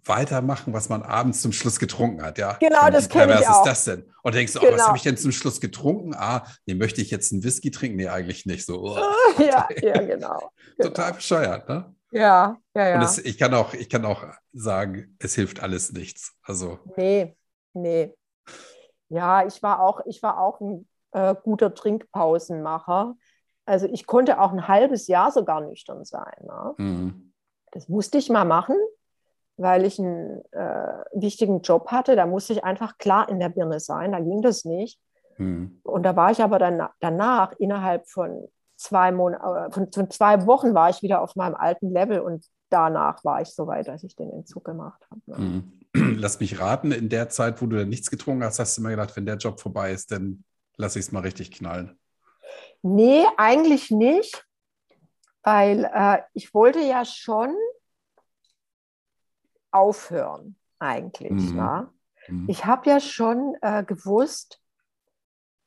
weitermachen, was man abends zum Schluss getrunken hat. Ja, Genau, das wie kenn ich auch. ist das denn? Und denkst du, oh, was Genau. habe ich denn zum Schluss getrunken? Ah, nee, möchte ich jetzt einen Whisky trinken? Nee, eigentlich nicht. So, oh, ja, ja, genau. total bescheuert, ne? Ja, ja, ja. Und es, ich, kann auch, ich kann auch sagen, es hilft alles nichts. Also, Nee, nee. Ja, ich war auch, ich war auch ein äh, guter Trinkpausenmacher. Also ich konnte auch ein halbes Jahr sogar nüchtern sein. Ne? mm, Das musste ich mal machen, weil ich einen äh, wichtigen Job hatte. Da musste ich einfach klar in der Birne sein. Da ging das nicht. mm, Und da war ich aber dann danach, innerhalb von zwei Monaten, von, von zwei Wochen war ich wieder auf meinem alten Level und danach war ich so weit, dass ich den Entzug gemacht habe. Ne? mm. Lass mich raten, in der Zeit, wo du dann nichts getrunken hast, hast du immer gedacht, wenn der Job vorbei ist, dann lass ich es mal richtig knallen. Nee, eigentlich nicht, weil äh, ich wollte ja schon aufhören, eigentlich. Mhm. Ne? Mm, Ich habe ja schon äh, gewusst,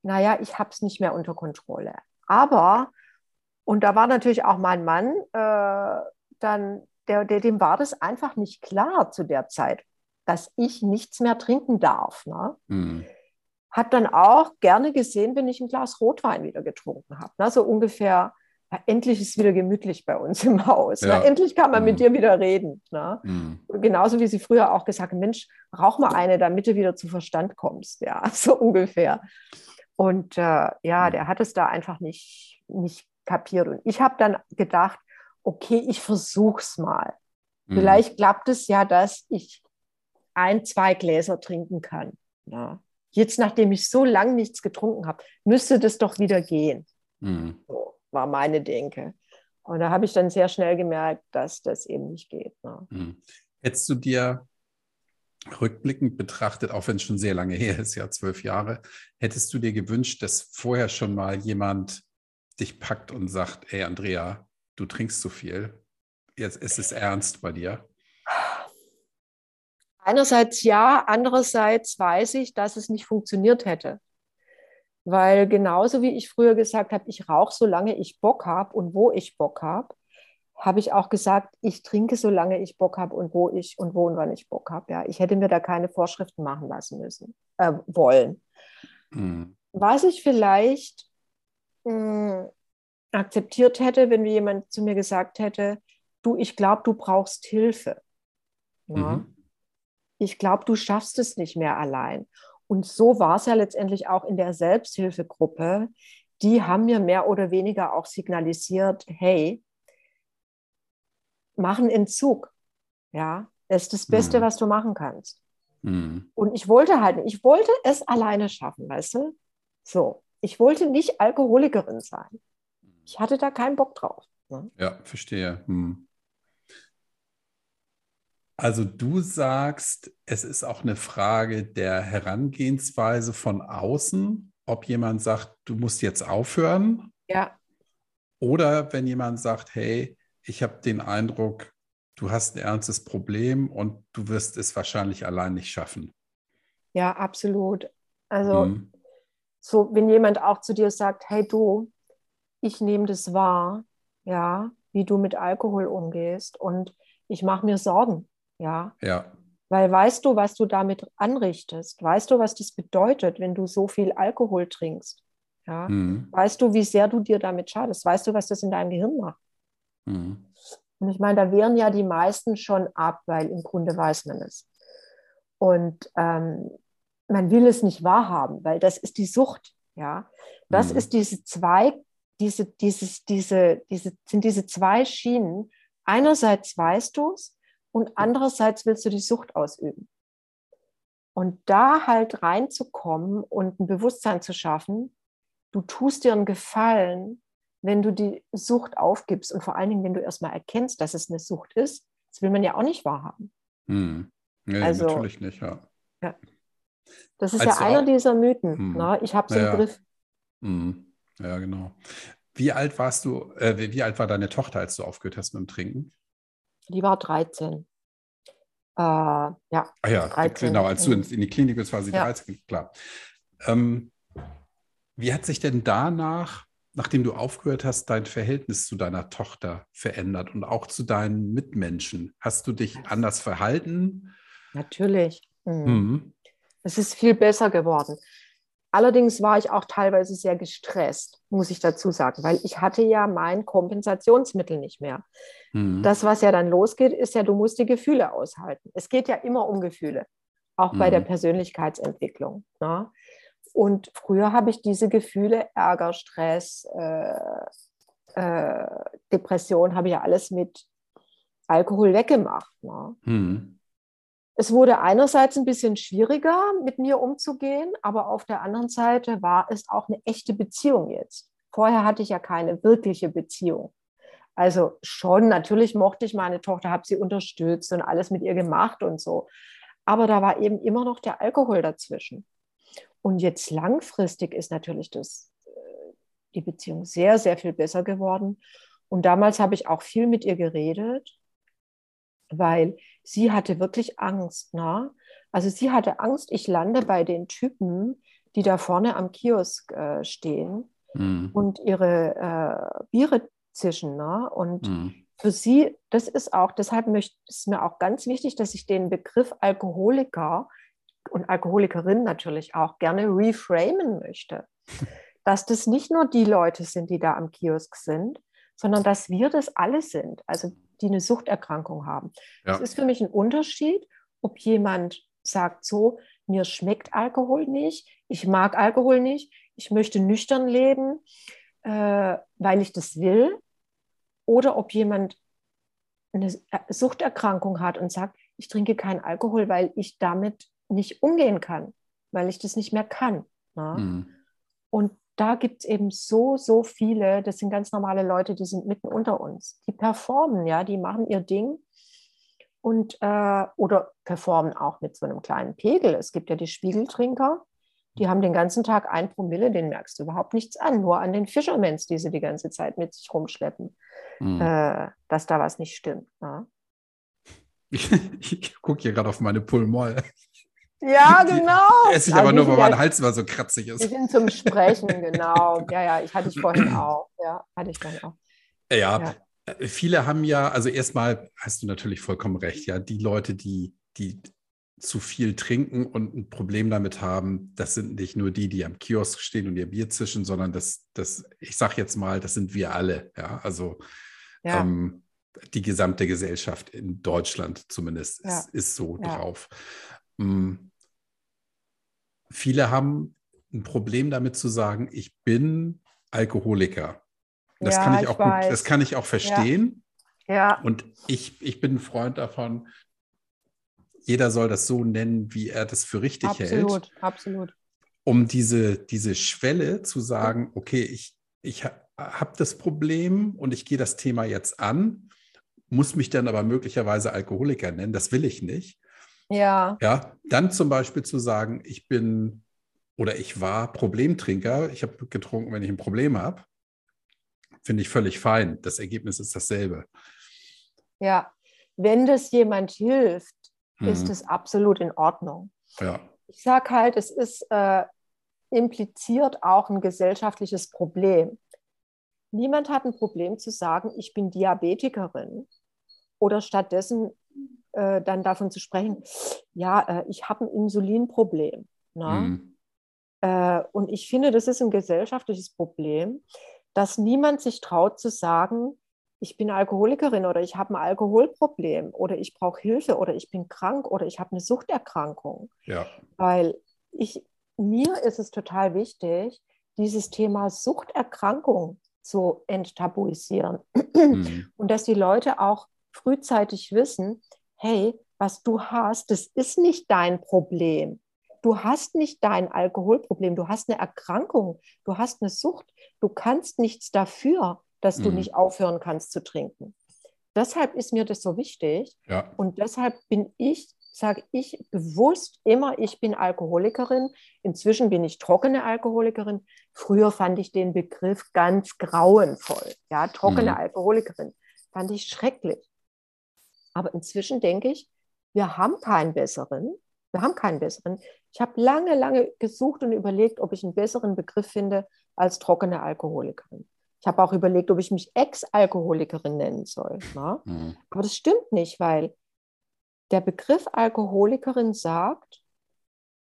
naja, ich habe es nicht mehr unter Kontrolle. Aber, und da war natürlich auch mein Mann, äh, dann, der, der, dem war das einfach nicht klar zu der Zeit, dass ich nichts mehr trinken darf. Ne? mm, hat dann auch gerne gesehen, wenn ich ein Glas Rotwein wieder getrunken habe. Ne? So ungefähr, ja, endlich ist wieder gemütlich bei uns im Haus. Ja. Ne? Endlich kann man mit Mhm. dir wieder reden. Ne? mm, Genauso wie sie früher auch gesagt haben, Mensch, rauch mal eine, damit du wieder zu Verstand kommst. Ja, so ungefähr. Und äh, ja, Mhm. der hat es da einfach nicht, nicht kapiert. Und ich habe dann gedacht, okay, ich versuch's mal. mm. Vielleicht klappt es ja, dass ich ein, zwei Gläser trinken kann. Ja. Jetzt, nachdem ich so lange nichts getrunken habe, müsste das doch wieder gehen. Mm, So war meine Denke. Und da habe ich dann sehr schnell gemerkt, dass das eben nicht geht. Ne? mm. Hättest du dir rückblickend betrachtet, auch wenn es schon sehr lange her ist, ja zwölf Jahre, hättest du dir gewünscht, dass vorher schon mal jemand dich packt und sagt, ey Andrea, du trinkst zu viel, jetzt ist es ernst bei dir? Einerseits ja, andererseits weiß ich, dass es nicht funktioniert hätte. Weil genauso wie ich früher gesagt habe, ich rauche, solange ich Bock habe und wo ich Bock habe, habe ich auch gesagt, ich trinke, solange ich Bock habe und wo ich und wo und wann ich Bock habe. Ja, ich hätte mir da keine Vorschriften machen lassen müssen, äh, wollen. Mm, Was ich vielleicht mh, akzeptiert hätte, wenn mir jemand zu mir gesagt hätte, du, ich glaube, du brauchst Hilfe. Ja? mhm, Ich glaube, du schaffst es nicht mehr allein. Und so war es ja letztendlich auch in der Selbsthilfegruppe. Die haben mir mehr oder weniger auch signalisiert, hey, mach einen Entzug. Ja, das ist das Beste, Mhm. was du machen kannst. mm, Und ich wollte halt, ich wollte es alleine schaffen, weißt du? So, ich wollte nicht Alkoholikerin sein. Ich hatte da keinen Bock drauf. Ne? Ja, verstehe. Hm. Also du sagst, es ist auch eine Frage der Herangehensweise von außen, ob jemand sagt, du musst jetzt aufhören, Ja, oder wenn jemand sagt, hey, ich habe den Eindruck, du hast ein ernstes Problem und du wirst es wahrscheinlich allein nicht schaffen. ja, absolut. Also Hm. so, wenn jemand auch zu dir sagt, hey du, ich nehme das wahr, ja, wie du mit Alkohol umgehst und ich mache mir Sorgen, ja, Ja, weil weißt du, was du damit anrichtest? Weißt du, was das bedeutet, wenn du so viel Alkohol trinkst? Ja, hm. weißt du, wie sehr du dir damit schadest? Weißt du, was das in deinem Gehirn macht? Hm. Und ich meine, da wehren ja die meisten schon ab, weil im Grunde weiß man es. Und ähm, man will es nicht wahrhaben, weil das ist die Sucht. Ja, das Mhm. ist diese zwei, diese, dieses, diese, diese, sind diese zwei Schienen. Einerseits weißt du es und andererseits willst du die Sucht ausüben. Und da halt reinzukommen und ein Bewusstsein zu schaffen, du tust dir einen Gefallen, wenn du die Sucht aufgibst und vor allen Dingen, wenn du erstmal erkennst, dass es eine Sucht ist. Das will man ja auch nicht wahrhaben. Hm. Nee, Also- natürlich nicht, ja. Das ist Als ja einer auch- dieser Mythen. Hm. Ne? Ich habe es Ja. im Griff. Mhm. Ja, genau. Wie alt warst du, äh, wie alt war deine Tochter, als du aufgehört hast mit dem Trinken? Die war 13. Äh, ja, ah ja 13. genau, als du in, in, die Klinik bist, war sie ja. 13, klar. Ähm, wie hat sich denn danach, nachdem du aufgehört hast, dein Verhältnis zu deiner Tochter verändert und auch zu deinen Mitmenschen? Hast du dich anders verhalten? Natürlich. Mhm. Mhm. Es ist viel besser geworden. Allerdings war ich auch teilweise sehr gestresst, muss ich dazu sagen, weil ich hatte ja mein Kompensationsmittel nicht mehr. Mhm. Das, was ja dann losgeht, ist ja, du musst die Gefühle aushalten. Es geht ja immer um Gefühle, auch mhm. bei der mhm. Persönlichkeitsentwicklung. Ne? Und früher habe ich diese Gefühle, Ärger, Stress, äh, äh, Depression, habe ich ja alles mit Alkohol weggemacht. Ne? Mhm. Es wurde einerseits ein bisschen schwieriger, mit mir umzugehen, aber auf der anderen Seite war es auch eine echte Beziehung jetzt. Vorher hatte ich ja keine wirkliche Beziehung. Also schon, natürlich mochte ich meine Tochter, habe sie unterstützt und alles mit ihr gemacht und so. Aber da war eben immer noch der Alkohol dazwischen. Und jetzt langfristig ist natürlich das, äh, die Beziehung sehr, sehr viel besser geworden. Und damals habe ich auch viel mit ihr geredet weil sie hatte wirklich Angst. Ne? Also sie hatte Angst, ich lande bei den Typen, die da vorne am Kiosk äh, stehen mhm. und ihre äh, Biere zischen. Ne? Und mhm. für sie, das ist auch, deshalb möchte, ist mir auch ganz wichtig, dass ich den Begriff Alkoholiker und Alkoholikerin natürlich auch gerne reframen möchte. dass das nicht nur die Leute sind, die da am Kiosk sind, sondern dass wir das alle sind. Also die eine Suchterkrankung haben. Ja. Es ist für mich ein Unterschied, ob jemand sagt so, mir schmeckt Alkohol nicht, ich mag Alkohol nicht, ich möchte nüchtern leben, äh, weil ich das will, oder ob jemand eine Suchterkrankung hat und sagt, ich trinke keinen Alkohol, weil ich damit nicht umgehen kann, weil ich das nicht mehr kann. Ne? Mhm. Und da gibt es eben so, so viele, das sind ganz normale Leute, die sind mitten unter uns. Die performen, ja, die machen ihr Ding und äh, oder performen auch mit so einem kleinen Pegel. Es gibt ja die Spiegeltrinker, die haben den ganzen Tag ein Promille, den merkst du überhaupt nichts an, nur an den Fischermens, die sie die ganze Zeit mit sich rumschleppen, mhm. äh, dass da was nicht stimmt. Ja? Ich, ich gucke hier gerade auf meine Pulmoll. Ja, genau. Esse ich aber nur, weil mein Hals immer so kratzig ist. Wir sind zum Sprechen, genau. Ja, ja, ich hatte ich vorhin auch. Ja, hatte ich vorhin auch. Ja, ja. Viele haben ja, also erstmal hast du natürlich vollkommen recht, ja, die Leute, die, die zu viel trinken und ein Problem damit haben, das sind nicht nur die, die am Kiosk stehen und ihr Bier zischen, sondern das, das ich sage jetzt mal, das sind wir alle, ja, also ja. Ähm, die gesamte Gesellschaft in Deutschland zumindest ist, ist, so ja. drauf. Hm. Viele haben ein Problem damit zu sagen, ich bin Alkoholiker. Das, ja, kann ich auch gut, das kann ich auch verstehen. Ja. ja. Und ich, ich bin ein Freund davon, jeder soll das so nennen, wie er das für richtig absolut, hält. Absolut, absolut. Um diese, diese Schwelle zu sagen, okay, ich, ich habe das Problem und ich gehe das Thema jetzt an, muss mich dann aber möglicherweise Alkoholiker nennen, das will ich nicht. Ja. Ja, dann zum Beispiel zu sagen, ich bin oder ich war Problemtrinker, ich habe getrunken, wenn ich ein Problem habe, finde ich völlig fein. Das Ergebnis ist dasselbe. Ja, wenn das jemand hilft, mhm. ist es absolut in Ordnung. Ja. Ich sage halt, es ist äh, impliziert auch ein gesellschaftliches Problem. Niemand hat ein Problem zu sagen, ich bin Diabetikerin oder stattdessen äh, dann davon zu sprechen, ja, äh, ich habe ein Insulinproblem. Ne? Mhm. Äh, und ich finde, das ist ein gesellschaftliches Problem, dass niemand sich traut zu sagen, ich bin Alkoholikerin oder ich habe ein Alkoholproblem oder ich brauche Hilfe oder ich bin krank oder ich habe eine Suchterkrankung. Ja. Weil ich, mir ist es total wichtig, dieses Thema Suchterkrankung zu enttabuisieren. Mhm. Und dass die Leute auch frühzeitig wissen, hey, was du hast, das ist nicht dein Problem. Du hast nicht dein Alkoholproblem, du hast eine Erkrankung, du hast eine Sucht. Du kannst nichts dafür, dass du mhm. nicht aufhören kannst zu trinken. Deshalb ist mir das so wichtig ja. und deshalb bin ich sage ich bewusst immer, ich bin Alkoholikerin. Inzwischen bin ich trockene Alkoholikerin. Früher fand ich den Begriff ganz grauenvoll. Ja, trockene mhm. Alkoholikerin fand ich schrecklich. Aber inzwischen denke ich, wir haben keinen besseren. Wir haben keinen besseren. Ich habe lange, lange gesucht und überlegt, ob ich einen besseren Begriff finde als trockene Alkoholikerin. Ich habe auch überlegt, ob ich mich Ex-Alkoholikerin nennen soll. Ne? Mhm. Aber das stimmt nicht, weil der Begriff Alkoholikerin sagt,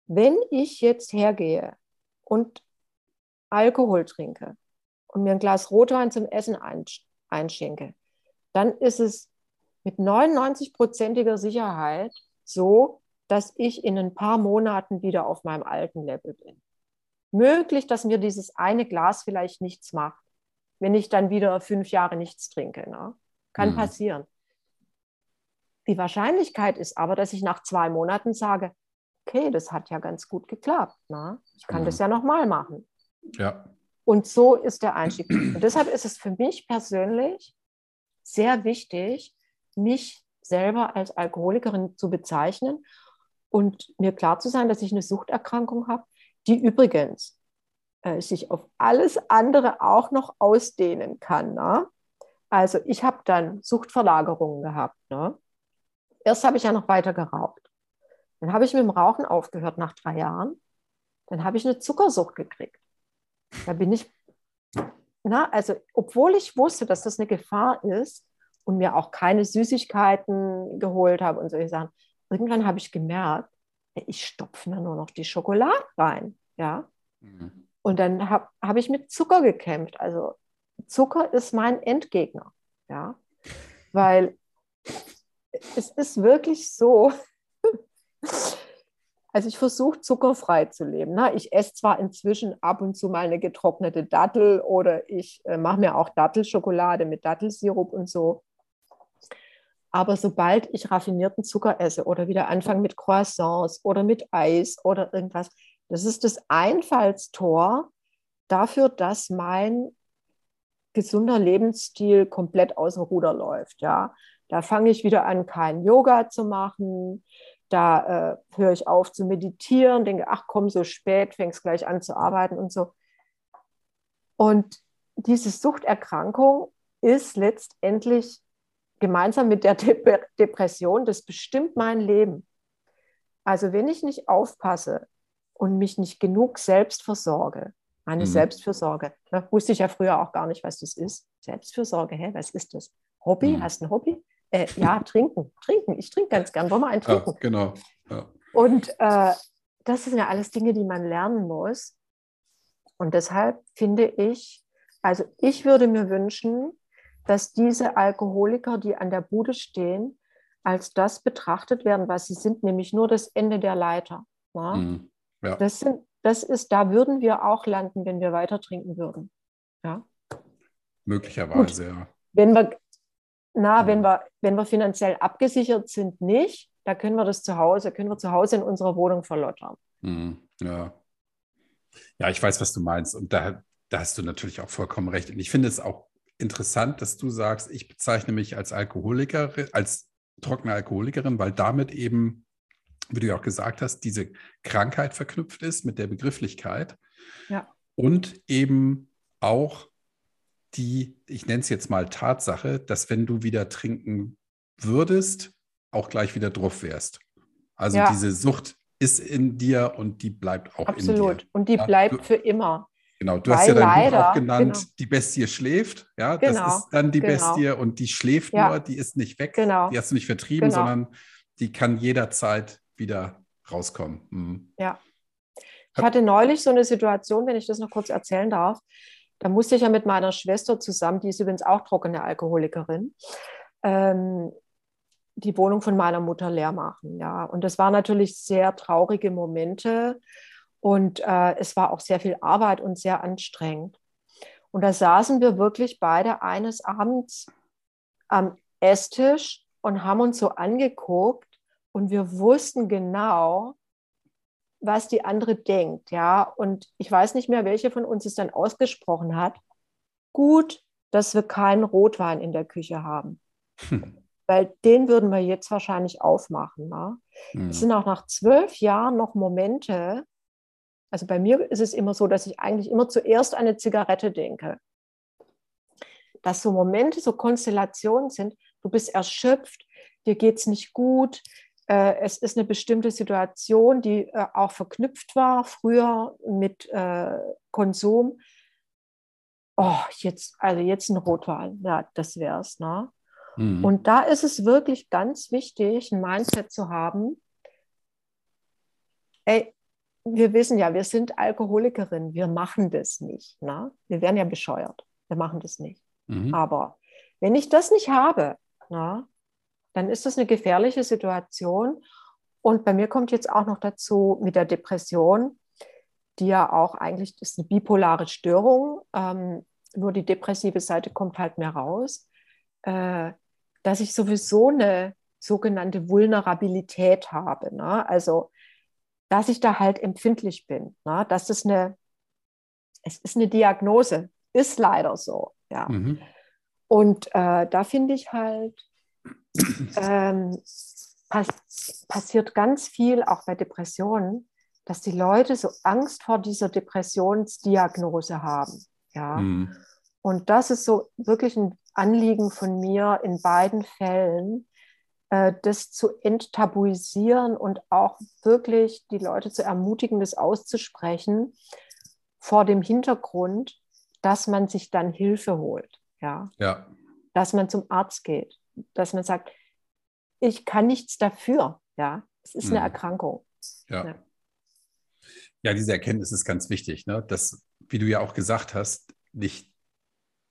wenn ich jetzt hergehe und Alkohol trinke und mir ein Glas Rotwein zum Essen einschenke, dann ist es mit 99-prozentiger Sicherheit so, dass ich in ein paar Monaten wieder auf meinem alten Level bin. Möglich, dass mir dieses eine Glas vielleicht nichts macht, wenn ich dann wieder fünf Jahre nichts trinke. Ne? Kann mhm. passieren. Die Wahrscheinlichkeit ist aber, dass ich nach zwei Monaten sage, okay, das hat ja ganz gut geklappt. Ne? Ich kann mhm. das ja nochmal machen. Ja. Und so ist der Einstieg. Und deshalb ist es für mich persönlich sehr wichtig, mich selber als Alkoholikerin zu bezeichnen und mir klar zu sein, dass ich eine Suchterkrankung habe, die übrigens äh, sich auf alles andere auch noch ausdehnen kann. Ne? Also ich habe dann Suchtverlagerungen gehabt. Ne? Erst habe ich ja noch weiter geraucht. Dann habe ich mit dem Rauchen aufgehört nach drei Jahren. Dann habe ich eine Zuckersucht gekriegt. Da bin ich, na, also obwohl ich wusste, dass das eine Gefahr ist und mir auch keine Süßigkeiten geholt habe und solche Sachen, irgendwann habe ich gemerkt, ich stopfe mir nur noch die Schokolade rein. Ja. Mhm. Und dann habe hab ich mit Zucker gekämpft. Also Zucker ist mein Endgegner. Ja. Weil es ist wirklich so, also ich versuche zuckerfrei zu leben. Ne? Ich esse zwar inzwischen ab und zu mal eine getrocknete Dattel oder ich äh, mache mir auch Dattelschokolade mit Dattelsirup und so. Aber sobald ich raffinierten Zucker esse oder wieder anfange mit Croissants oder mit Eis oder irgendwas, das ist das Einfallstor dafür, dass mein gesunder Lebensstil komplett aus dem Ruder läuft. Ja, da fange ich wieder an, kein Yoga zu machen. Da äh, höre ich auf zu meditieren, denke, ach komm, so spät, fängst gleich an zu arbeiten und so. Und diese Suchterkrankung ist letztendlich gemeinsam mit der De Depression, das bestimmt mein Leben. Also wenn ich nicht aufpasse und mich nicht genug selbst versorge, meine mhm. Selbstfürsorge, da wusste ich ja früher auch gar nicht, was das ist. Selbstfürsorge, hä, was ist das? Hobby? Mhm. Hast du ein Hobby? Äh, ja, trinken, trinken. Ich trinke ganz gern. Wollen wir einen trinken? Ja, genau. Ja. Und äh, das sind ja alles Dinge, die man lernen muss. Und deshalb finde ich, also ich würde mir wünschen, dass diese Alkoholiker, die an der Bude stehen, als das betrachtet werden, was sie sind, nämlich nur das Ende der Leiter. Ja? Mhm. Ja. Das, sind, das ist, da würden wir auch landen, wenn wir weiter trinken würden. Ja? Möglicherweise, Gut. ja. Wenn wir na, wenn wir, wenn wir finanziell abgesichert sind, nicht. Da können wir das zu Hause, können wir zu Hause in unserer Wohnung verlottern. Mhm, ja. Ja, ich weiß, was du meinst. Und da, da hast du natürlich auch vollkommen recht. Und ich finde es auch interessant, dass du sagst, ich bezeichne mich als Alkoholikerin, als trockene Alkoholikerin, weil damit eben, wie du ja auch gesagt hast, diese Krankheit verknüpft ist mit der Begrifflichkeit. Ja. Und eben auch die, ich nenne es jetzt mal Tatsache, dass wenn du wieder trinken würdest, auch gleich wieder drauf wärst. Also ja. diese Sucht ist in dir und die bleibt auch Absolut. in dir. Absolut. Und die ja, bleibt für immer. Genau, du Weil hast ja dein leider, Buch auch genannt, genau. die Bestie schläft. Ja, genau, das ist dann die genau. Bestie und die schläft ja. nur, die ist nicht weg. Genau. Die hast du nicht vertrieben, genau. sondern die kann jederzeit wieder rauskommen. Mhm. Ja. Ich hatte neulich so eine Situation, wenn ich das noch kurz erzählen darf. Da musste ich ja mit meiner Schwester zusammen, die ist übrigens auch trockene Alkoholikerin, ähm, die Wohnung von meiner Mutter leer machen. Ja. Und das waren natürlich sehr traurige Momente und äh, es war auch sehr viel Arbeit und sehr anstrengend. Und da saßen wir wirklich beide eines Abends am Esstisch und haben uns so angeguckt und wir wussten genau, was die andere denkt, ja. Und ich weiß nicht mehr, welche von uns es dann ausgesprochen hat. Gut, dass wir keinen Rotwein in der Küche haben. Hm. weil den würden wir jetzt wahrscheinlich aufmachen. Ne? Mhm. Es sind auch nach zwölf Jahren noch Momente, also bei mir ist es immer so, dass ich eigentlich immer zuerst an eine Zigarette denke. Dass so Momente, so Konstellationen sind, du bist erschöpft, dir geht es nicht gut, äh, es ist eine bestimmte Situation, die äh, auch verknüpft war früher mit äh, Konsum. Oh, jetzt, also jetzt ein Rotwein, ja, das wäre es. Ne? Mhm. Und da ist es wirklich ganz wichtig, ein Mindset zu haben. Ey, wir wissen ja, wir sind Alkoholikerinnen, wir machen das nicht. Ne? Wir werden ja bescheuert, wir machen das nicht. Mhm. Aber wenn ich das nicht habe, na, dann ist das eine gefährliche Situation. Und bei mir kommt jetzt auch noch dazu mit der Depression, die ja auch eigentlich ist eine bipolare Störung, ähm, nur die depressive Seite kommt halt mehr raus, äh, dass ich sowieso eine sogenannte Vulnerabilität habe. Ne? Also, dass ich da halt empfindlich bin. Ne? Das ist eine, es ist eine Diagnose, ist leider so. Ja. Mhm. Und äh, da finde ich halt, ähm, pass passiert ganz viel, auch bei Depressionen, dass die Leute so Angst vor dieser Depressionsdiagnose haben. Ja. Mhm. Und das ist so wirklich ein Anliegen von mir in beiden Fällen, das zu enttabuisieren und auch wirklich die Leute zu ermutigen, das auszusprechen, vor dem Hintergrund, dass man sich dann Hilfe holt. Ja. ja. Dass man zum Arzt geht dass man sagt, ich kann nichts dafür. Ja, es ist eine mhm. Erkrankung. Ja. ja. ja. diese Erkenntnis ist ganz wichtig, ne? dass, wie du ja auch gesagt hast, nicht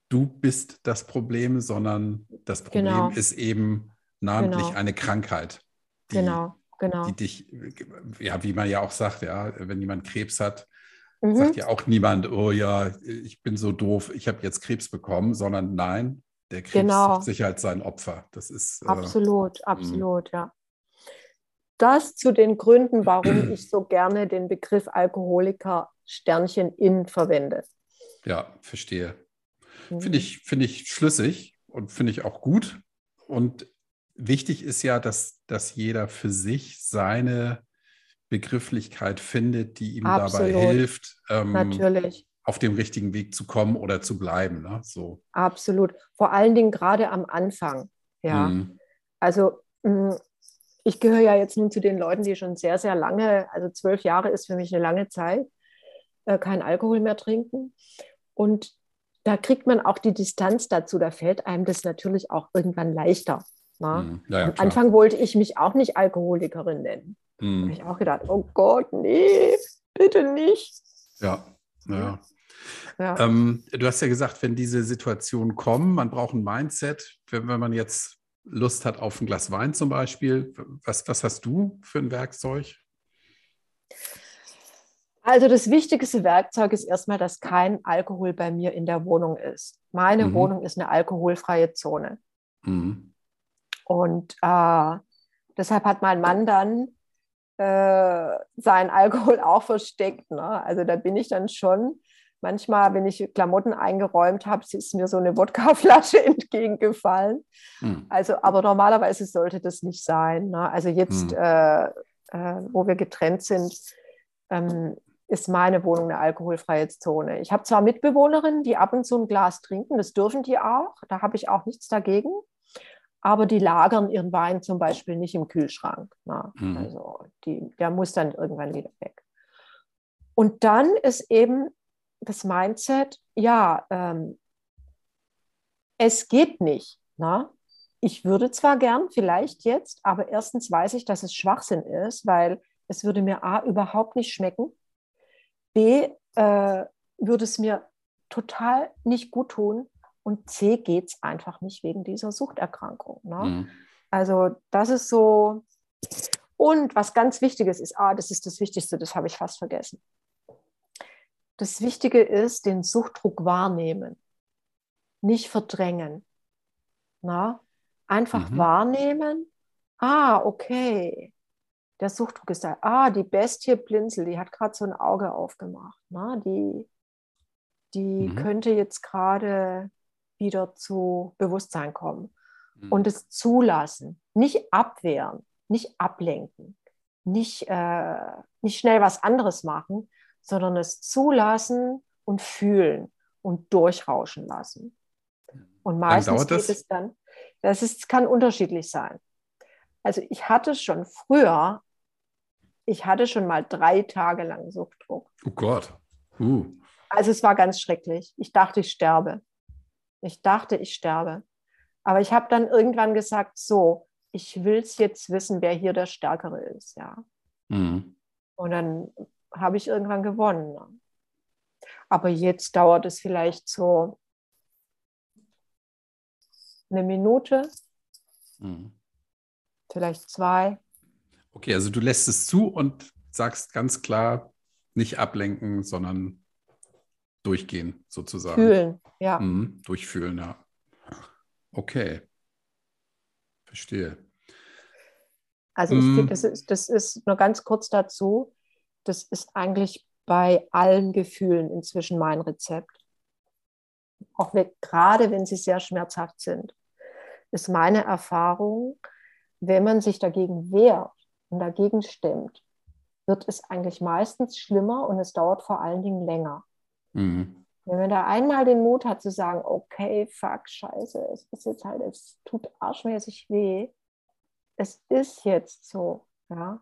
du bist das Problem, sondern das Problem genau. ist eben namentlich genau. eine Krankheit. Die, genau, genau. Die dich, ja, wie man ja auch sagt, ja, wenn jemand Krebs hat, mhm. sagt ja auch niemand, oh ja, ich bin so doof, ich habe jetzt Krebs bekommen, sondern nein, der Krebs genau. sucht sich halt sein Opfer. Das ist äh, absolut, äh, absolut, ja. Das zu den Gründen, warum ich so gerne den Begriff Alkoholiker Sternchen in verwende. Ja, verstehe. Mhm. Finde ich, find ich schlüssig und finde ich auch gut. Und wichtig ist ja, dass, dass jeder für sich seine Begrifflichkeit findet, die ihm Absolut. dabei hilft. Ähm, auf dem richtigen Weg zu kommen oder zu bleiben. Ne? So. Absolut. Vor allen Dingen gerade am Anfang. Ja. Mhm. Also mm, ich gehöre ja jetzt nun zu den Leuten, die schon sehr, sehr lange, also zwölf Jahre ist für mich eine lange Zeit, äh, kein Alkohol mehr trinken. Und da kriegt man auch die Distanz dazu. Da fällt einem das natürlich auch irgendwann leichter. Ne? Mhm. Ja, ja, Am Anfang wollte ich mich auch nicht Alkoholikerin nennen. Mhm. Da habe ich auch gedacht, oh Gott, nee, bitte nicht. Ja, ja. Ja. Ähm, du hast ja gesagt, wenn diese Situationen kommen, man braucht ein Mindset. Wenn, wenn man jetzt Lust hat auf ein Glas Wein zum Beispiel, was, was hast du für ein Werkzeug? Also das wichtigste Werkzeug ist erstmal, dass kein Alkohol bei mir in der Wohnung ist. Meine mhm. Wohnung ist eine alkoholfreie Zone. Mhm. Und äh, deshalb hat mein Mann dann äh, seinen Alkohol auch versteckt. Ne? Also da bin ich dann schon Manchmal, wenn ich Klamotten eingeräumt habe, ist mir so eine Wodkaflasche entgegengefallen. Hm. Also, aber normalerweise sollte das nicht sein. Ne? Also jetzt, hm. äh, äh, wo wir getrennt sind, ähm, ist meine Wohnung eine alkoholfreie Zone. Ich habe zwar Mitbewohnerinnen, die ab und zu ein Glas trinken, das dürfen die auch, da habe ich auch nichts dagegen, aber die lagern ihren Wein zum Beispiel nicht im Kühlschrank. Ne? Mhm. Also die, der muss dann irgendwann wieder weg. Und dann ist eben das Mindset, ja, ähm, es geht nicht. Na? Ich würde zwar gern, vielleicht jetzt, aber erstens weiß ich, dass es Schwachsinn ist, weil es würde mir A überhaupt nicht schmecken. B äh, würde es mir total nicht gut tun. Und C geht es einfach nicht wegen dieser Suchterkrankung. Ne? Mhm. Also das ist so. Und was ganz Wichtiges ist, ah, das ist das Wichtigste, das habe ich fast vergessen. Das Wichtige ist, den Suchtdruck wahrnehmen, nicht verdrängen. Na? Einfach mhm. wahrnehmen, ah, okay, der Suchtdruck ist da. Ah, die Bestie Blinzel, die hat gerade so ein Auge aufgemacht. Na? Die, die mhm. könnte jetzt gerade wieder zu Bewusstsein kommen. mhm. und es zulassen, nicht abwehren, nicht ablenken, nicht, äh, nicht schnell was anderes machen, sondern es zulassen und fühlen und durchrauschen lassen. Und meistens geht es dann, das ist, kann unterschiedlich sein. Also ich hatte schon früher, ich hatte schon mal drei Tage lang Suchtdruck. Oh Gott. Uh. Also es war ganz schrecklich. Ich dachte, ich sterbe. Ich dachte, ich sterbe. Aber ich habe dann irgendwann gesagt, so, ich will es jetzt wissen, wer hier der Stärkere ist, ja. Mhm. Und dann habe ich irgendwann gewonnen. Ne? Aber jetzt dauert es vielleicht so eine Minute, mhm. vielleicht zwei. Okay, also du lässt es zu und sagst ganz klar, nicht ablenken, sondern durchgehen sozusagen. Fühlen, ja. Mhm, durchfühlen, ja. Okay. Verstehe. Also ich, mhm. das, ist, das ist nur ganz kurz dazu, das ist eigentlich bei allen Gefühlen inzwischen mein Rezept. Auch wenn, gerade wenn sie sehr schmerzhaft sind, ist meine Erfahrung, wenn man sich dagegen wehrt und dagegen stemmt, wird es eigentlich meistens schlimmer und es dauert vor allen Dingen länger. Mhm. Wenn man da einmal den Mut hat zu sagen, okay, fuck, scheiße, es ist jetzt halt, es tut arschmäßig weh, es ist jetzt so, ja.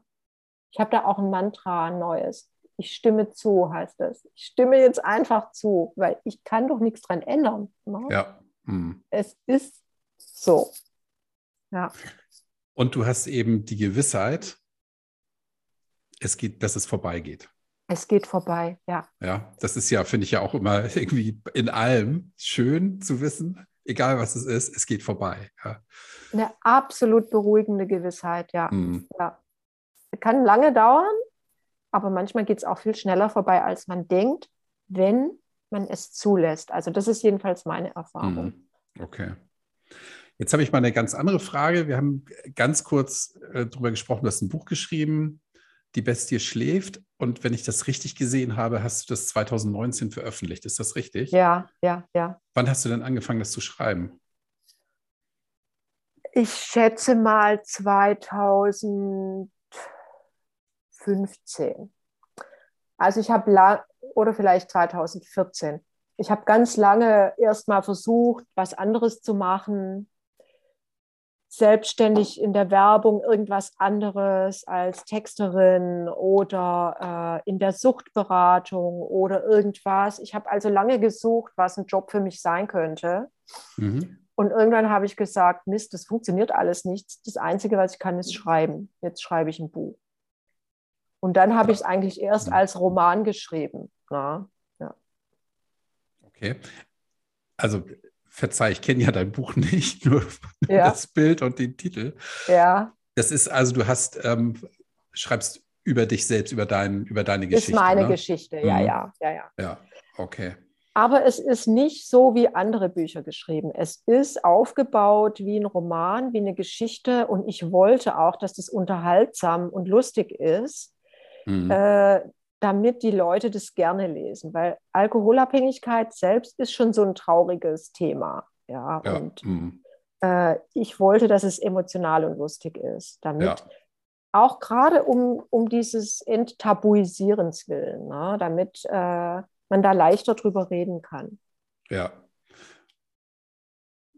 Ich habe da auch ein Mantra, ein neues. Ich stimme zu, heißt es. Ich stimme jetzt einfach zu, weil ich kann doch nichts dran ändern. Ne? Ja. Mhm. Es ist so. Ja. Und du hast eben die Gewissheit, es geht, dass es vorbeigeht. Es geht vorbei, ja. Ja, das ist ja, finde ich ja auch immer irgendwie in allem schön zu wissen, egal was es ist, es geht vorbei. Ja. Eine absolut beruhigende Gewissheit, ja. Mhm. ja. Kann lange dauern, aber manchmal geht es auch viel schneller vorbei, als man denkt, wenn man es zulässt. Also das ist jedenfalls meine Erfahrung. Mhm. Okay. Jetzt habe ich mal eine ganz andere Frage. Wir haben ganz kurz äh, darüber gesprochen, du hast ein Buch geschrieben, Die Bestie schläft. Und wenn ich das richtig gesehen habe, hast du das 2019 veröffentlicht. Ist das richtig? Ja, ja, ja. Wann hast du denn angefangen, das zu schreiben? Ich schätze mal 2015. Also ich habe lang oder vielleicht 2014. Ich habe ganz lange erst mal versucht, was anderes zu machen, selbstständig in der Werbung irgendwas anderes als Texterin oder äh, in der Suchtberatung oder irgendwas. Ich habe also lange gesucht, was ein Job für mich sein könnte. Mhm. Und irgendwann habe ich gesagt, Mist, das funktioniert alles nicht. Das Einzige, was ich kann, ist schreiben. Jetzt schreibe ich ein Buch. Und dann habe ich es eigentlich erst mhm. als Roman geschrieben. Na? Ja. Okay. Also verzeih, ich kenne ja dein Buch nicht, nur ja. das Bild und den Titel. Ja. Das ist also, du hast, ähm, schreibst über dich selbst, über, dein, über deine Geschichte. Das ist meine ne? Geschichte, ja, mhm. ja, ja, ja. Ja, okay. Aber es ist nicht so wie andere Bücher geschrieben. Es ist aufgebaut wie ein Roman, wie eine Geschichte. Und ich wollte auch, dass das unterhaltsam und lustig ist. Mhm. Äh, damit die Leute das gerne lesen, weil Alkoholabhängigkeit selbst ist schon so ein trauriges Thema. Ja, ja. und mhm. äh, ich wollte, dass es emotional und lustig ist, damit ja. auch gerade um, um dieses Enttabuisierens willen, ne, damit äh, man da leichter drüber reden kann. Ja,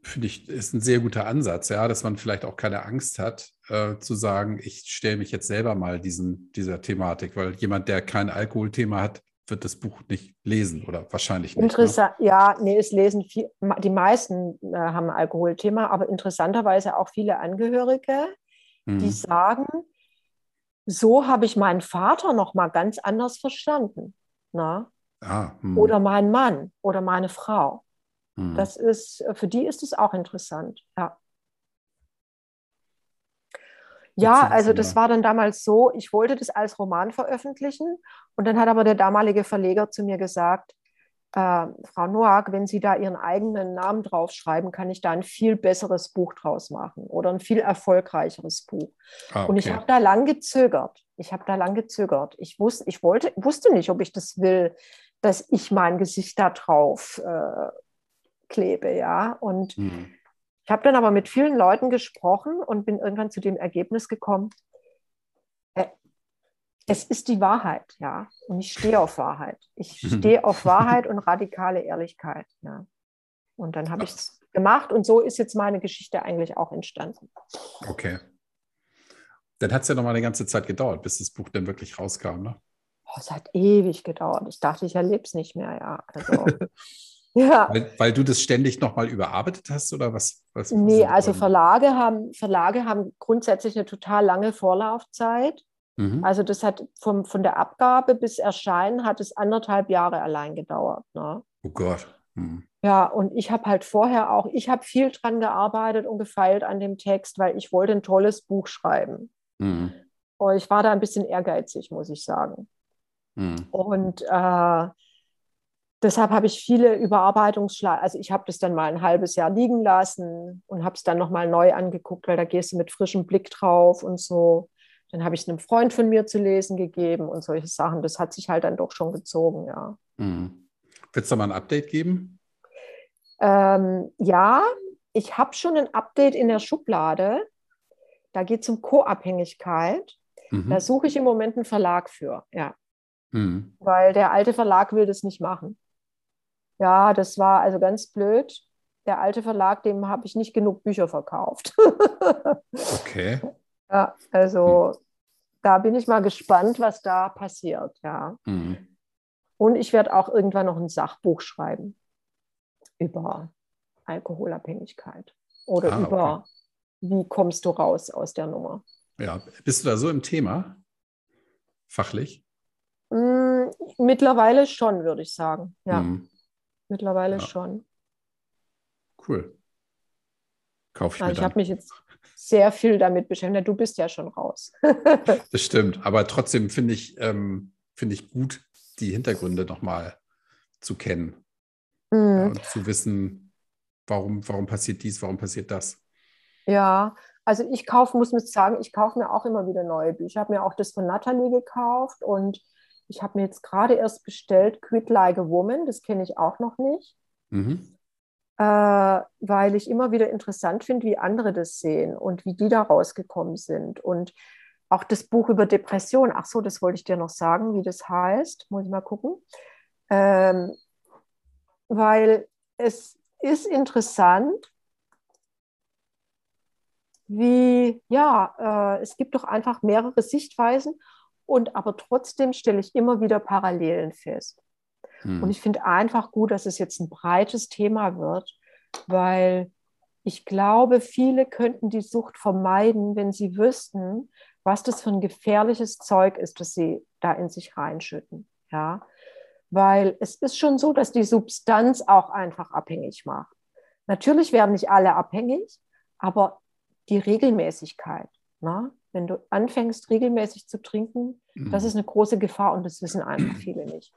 finde ich, ist ein sehr guter Ansatz, ja, dass man vielleicht auch keine Angst hat, äh, zu sagen, ich stelle mich jetzt selber mal diesen, dieser Thematik, weil jemand, der kein Alkoholthema hat, wird das Buch nicht lesen oder wahrscheinlich nicht. Interessant, ne? ja, nee, es lesen viel, die meisten äh, haben ein Alkoholthema, aber interessanterweise auch viele Angehörige, mhm. die sagen, so habe ich meinen Vater noch mal ganz anders verstanden. Na? Ne? Ah, hm. oder meinen Mann oder meine Frau. Mhm. Das ist, für die ist es auch interessant, ja. Ja, also das war dann damals so, ich wollte das als Roman veröffentlichen und dann hat aber der damalige Verleger zu mir gesagt, äh, Frau Noack, wenn Sie da Ihren eigenen Namen draufschreiben, kann ich da ein viel besseres Buch draus machen oder ein viel erfolgreicheres Buch. Ah, okay. Und ich habe da lang gezögert. Ich habe da lang gezögert. Ich, wusste, ich wollte, wusste nicht, ob ich das will, dass ich mein Gesicht da drauf äh, klebe, ja. Und mhm. Ich habe dann aber mit vielen Leuten gesprochen und bin irgendwann zu dem Ergebnis gekommen, äh, es ist die Wahrheit, ja. Und ich stehe auf Wahrheit. Ich stehe auf Wahrheit und radikale Ehrlichkeit, ja. Und dann habe ich es gemacht und so ist jetzt meine Geschichte eigentlich auch entstanden. Okay. Dann hat es ja noch mal eine ganze Zeit gedauert, bis das Buch dann wirklich rauskam, ne? Oh, es hat ewig gedauert. Ich dachte, ich erlebe es nicht mehr, ja. Also, ja. Weil, weil, du das ständig nochmal überarbeitet hast oder was? was nee, also Verlage haben, Verlage haben grundsätzlich eine total lange Vorlaufzeit. Mhm. Also das hat vom, von der Abgabe bis Erscheinen hat es anderthalb Jahre allein gedauert. Ne? Oh Gott. Mhm. Ja, und ich habe halt vorher auch, ich habe viel dran gearbeitet und gefeilt an dem Text, weil ich wollte ein tolles Buch schreiben. Mhm. Und ich war da ein bisschen ehrgeizig, muss ich sagen. Mhm. Und äh, deshalb habe ich viele Überarbeitungsschleifen, also ich habe das dann mal ein halbes Jahr liegen lassen und habe es dann nochmal neu angeguckt, weil da gehst du mit frischem Blick drauf und so. Dann habe ich es einem Freund von mir zu lesen gegeben und solche Sachen. Das hat sich halt dann doch schon gezogen, ja. Mhm. Wird es da mal ein Update geben? Ähm, ja, ich habe schon ein Update in der Schublade. Da geht es um Co-Abhängigkeit. Mhm. Da suche ich im Moment einen Verlag für, ja. Mhm. Weil der alte Verlag will das nicht machen. Ja, das war also ganz blöd. Der alte Verlag, dem habe ich nicht genug Bücher verkauft. okay. Ja, also mhm. da bin ich mal gespannt, was da passiert, ja. Mhm. Und ich werde auch irgendwann noch ein Sachbuch schreiben über Alkoholabhängigkeit oder ah, über okay. wie kommst du raus aus der Nummer. Ja, bist du da so im Thema? Fachlich? Mm, mittlerweile schon, würde ich sagen. Ja. Mhm. Mittlerweile ja. schon. Cool. Kaufe ich also mir Ich habe mich jetzt sehr viel damit beschäftigt. Du bist ja schon raus. das stimmt. Aber trotzdem finde ich, ähm, find ich gut, die Hintergründe nochmal zu kennen. Mhm. Ja, und zu wissen, warum, warum passiert dies, warum passiert das. Ja, also ich kaufe, muss ich sagen, ich kaufe mir auch immer wieder neue Bücher. Ich habe mir auch das von Natalie gekauft und ich habe mir jetzt gerade erst bestellt Quit Like a Woman, das kenne ich auch noch nicht. Mhm. Äh, weil ich immer wieder interessant finde, wie andere das sehen und wie die da rausgekommen sind. Und auch das Buch über Depression, ach so, das wollte ich dir noch sagen, wie das heißt, muss ich mal gucken. Ähm, weil es ist interessant, wie, ja, äh, es gibt doch einfach mehrere Sichtweisen und aber trotzdem stelle ich immer wieder Parallelen fest. Hm. Und ich finde einfach gut, dass es jetzt ein breites Thema wird, weil ich glaube, viele könnten die Sucht vermeiden, wenn sie wüssten, was das für ein gefährliches Zeug ist, das sie da in sich reinschütten. Ja, weil es ist schon so, dass die Substanz auch einfach abhängig macht. Natürlich werden nicht alle abhängig, aber die Regelmäßigkeit. Ne? Wenn du anfängst, regelmäßig zu trinken, mhm. das ist eine große Gefahr und das wissen einfach viele nicht.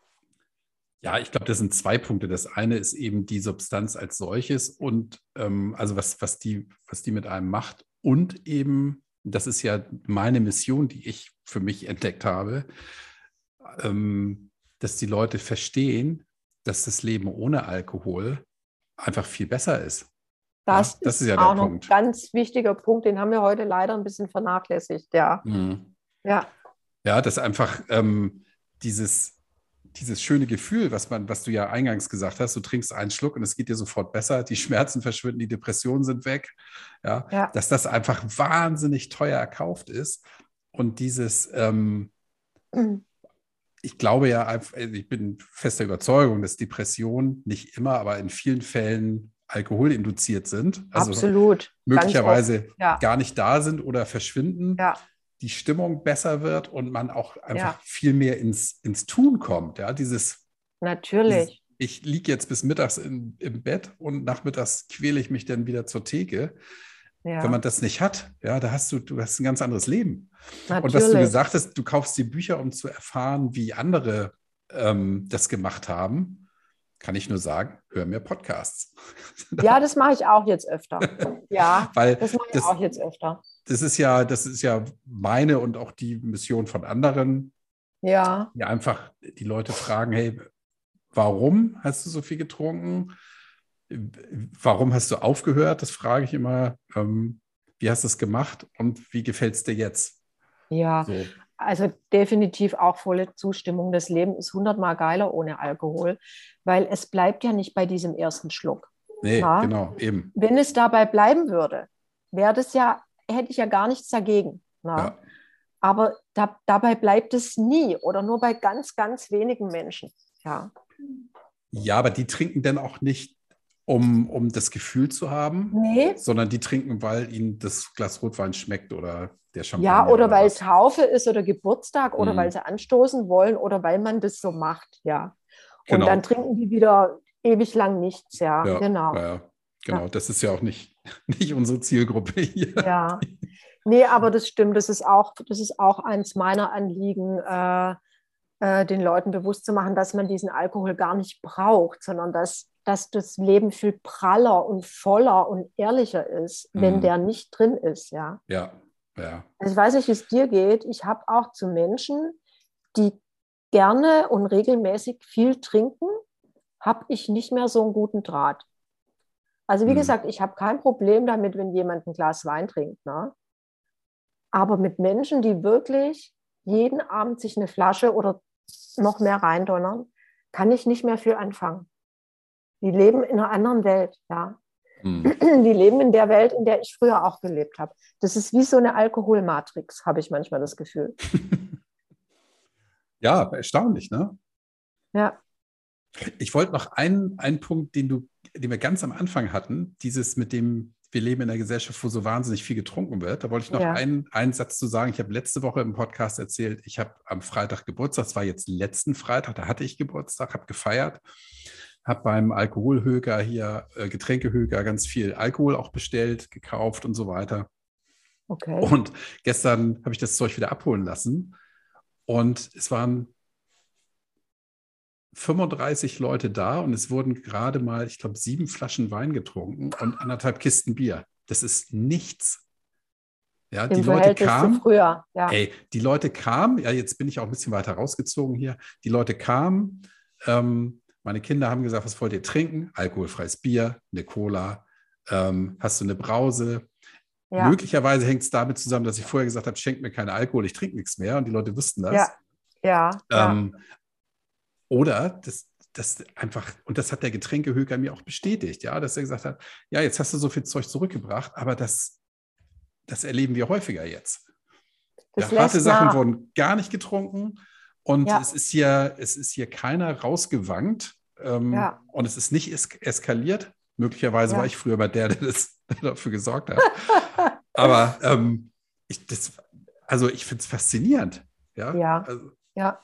Ja, ich glaube, das sind zwei Punkte. Das eine ist eben die Substanz als solches und ähm, also was, was, die, was die mit einem macht und eben, das ist ja meine Mission, die ich für mich entdeckt habe, ähm, dass die Leute verstehen, dass das Leben ohne Alkohol einfach viel besser ist. Das, ja, das ist, ist, ja auch noch ein ganz wichtiger Punkt, den haben wir heute leider ein bisschen vernachlässigt, ja. Mhm. Ja. Ja, das einfach ähm, dieses, dieses schöne Gefühl, was man, was du ja eingangs gesagt hast, du trinkst einen Schluck und es geht dir sofort besser, die Schmerzen verschwinden, die Depressionen sind weg, ja, ja. dass das einfach wahnsinnig teuer erkauft ist und dieses, ähm, mhm. ich glaube ja, ich bin fester Überzeugung, dass Depressionen nicht immer, aber in vielen Fällen alkoholinduziert sind. Also Absolut. Möglicherweise ja. gar nicht da sind oder verschwinden. Ja. Die Stimmung besser wird und man auch einfach ja. viel mehr ins, ins Tun kommt. Ja, dieses. Natürlich. Dieses, ich liege jetzt bis mittags in, im Bett und nachmittags quäle ich mich dann wieder zur Theke. Ja. Wenn man das nicht hat, ja, da hast du, du hast ein ganz anderes Leben. Natürlich. Und was du gesagt hast, du kaufst die Bücher, um zu erfahren, wie andere ähm, das gemacht haben kann ich nur sagen, hör mir Podcasts. Ja, das mache ich auch jetzt öfter. Ja, Weil das mache ich das, auch jetzt öfter. Das ist ja, das ist ja meine und auch die Mission von anderen. Ja. Die einfach die Leute fragen, hey, warum hast du so viel getrunken? warum hast du aufgehört? Das frage ich immer. Ähm, wie hast du es gemacht und wie gefällt es dir jetzt? Ja, so. Also definitiv auch volle Zustimmung. Das Leben ist hundertmal geiler ohne Alkohol, weil es bleibt ja nicht bei diesem ersten Schluck. Nee, ja? genau, eben. Wenn es dabei bleiben würde, wäre das ja, hätte ich ja gar nichts dagegen. Ja. Aber da, dabei bleibt es nie oder nur bei ganz, ganz wenigen Menschen. Ja. Ja, aber die trinken dann auch nicht, um, um das Gefühl zu haben, nee. sondern die trinken, weil ihnen das Glas Rotwein schmeckt oder der Champagner. Ja, oder, oder weil es Haufe ist oder Geburtstag oder mhm. weil sie anstoßen wollen oder weil man das so macht, ja. Und genau. dann trinken die wieder ewig lang nichts, ja, ja genau. Ja, genau, ja. das ist ja auch nicht, nicht unsere Zielgruppe hier. Ja, nee, aber das stimmt, das ist auch, das ist auch eins meiner Anliegen, äh, äh, den Leuten bewusst zu machen, dass man diesen Alkohol gar nicht braucht, sondern dass, dass das Leben viel praller und voller und ehrlicher ist, mhm. wenn der nicht drin ist, ja. Ja, ja. Also ich weiß nicht, wie es dir geht. Ich habe auch zu Menschen, die gerne und regelmäßig viel trinken, habe ich nicht mehr so einen guten Draht. Also wie mhm. gesagt, ich habe kein Problem damit, wenn jemand ein Glas Wein trinkt. Ne? Aber mit Menschen, die wirklich jeden Abend sich eine Flasche oder noch mehr reindonnern, kann ich nicht mehr viel anfangen. Die leben in einer anderen Welt, ja. Mhm. Die leben in der Welt, in der ich früher auch gelebt habe. Das ist wie so eine Alkoholmatrix, habe ich manchmal das Gefühl. ja, erstaunlich, ne? Ja. Ich wollte noch einen, einen Punkt, den, du, den wir ganz am Anfang hatten, dieses mit dem, wir leben in einer Gesellschaft, wo so wahnsinnig viel getrunken wird. Da wollte ich noch ja. einen, einen Satz zu sagen. Ich habe letzte Woche im Podcast erzählt, ich habe am Freitag Geburtstag, das war jetzt letzten Freitag, da hatte ich Geburtstag, habe gefeiert, habe beim Alkoholhöger hier, äh, Getränkehöger, ganz viel Alkohol auch bestellt, gekauft und so weiter. Okay. Und gestern habe ich das Zeug wieder abholen lassen. Und es waren 35 Leute da und es wurden gerade mal, ich glaube, sieben Flaschen Wein getrunken und anderthalb Kisten Bier. Das ist nichts. Ja, Im die Leute kamen. Früher, ja. Ey, die Leute kamen, ja, jetzt bin ich auch ein bisschen weiter rausgezogen hier. Die Leute kamen, ähm, meine Kinder haben gesagt, was wollt ihr trinken? Alkoholfreies Bier, eine Cola, ähm, hast du eine Brause? Ja. Möglicherweise hängt es damit zusammen, dass ich vorher gesagt habe, schenkt mir keinen Alkohol, ich trinke nichts mehr und die Leute wussten das. Ja, ja. Ähm, ja. Oder das, das einfach, und das hat der Getränkehöker mir auch bestätigt, ja, dass er gesagt hat, ja, jetzt hast du so viel Zeug zurückgebracht, aber das, das erleben wir häufiger jetzt. Das ja, harte Sachen wurden gar nicht getrunken und ja. es ist hier, es ist hier keiner rausgewankt ähm, ja. und es ist nicht es eskaliert. Möglicherweise war ich früher mal der, der das dafür gesorgt hat. aber ähm, ich, das, also ich finde es faszinierend. Ja, ja. Also, ja.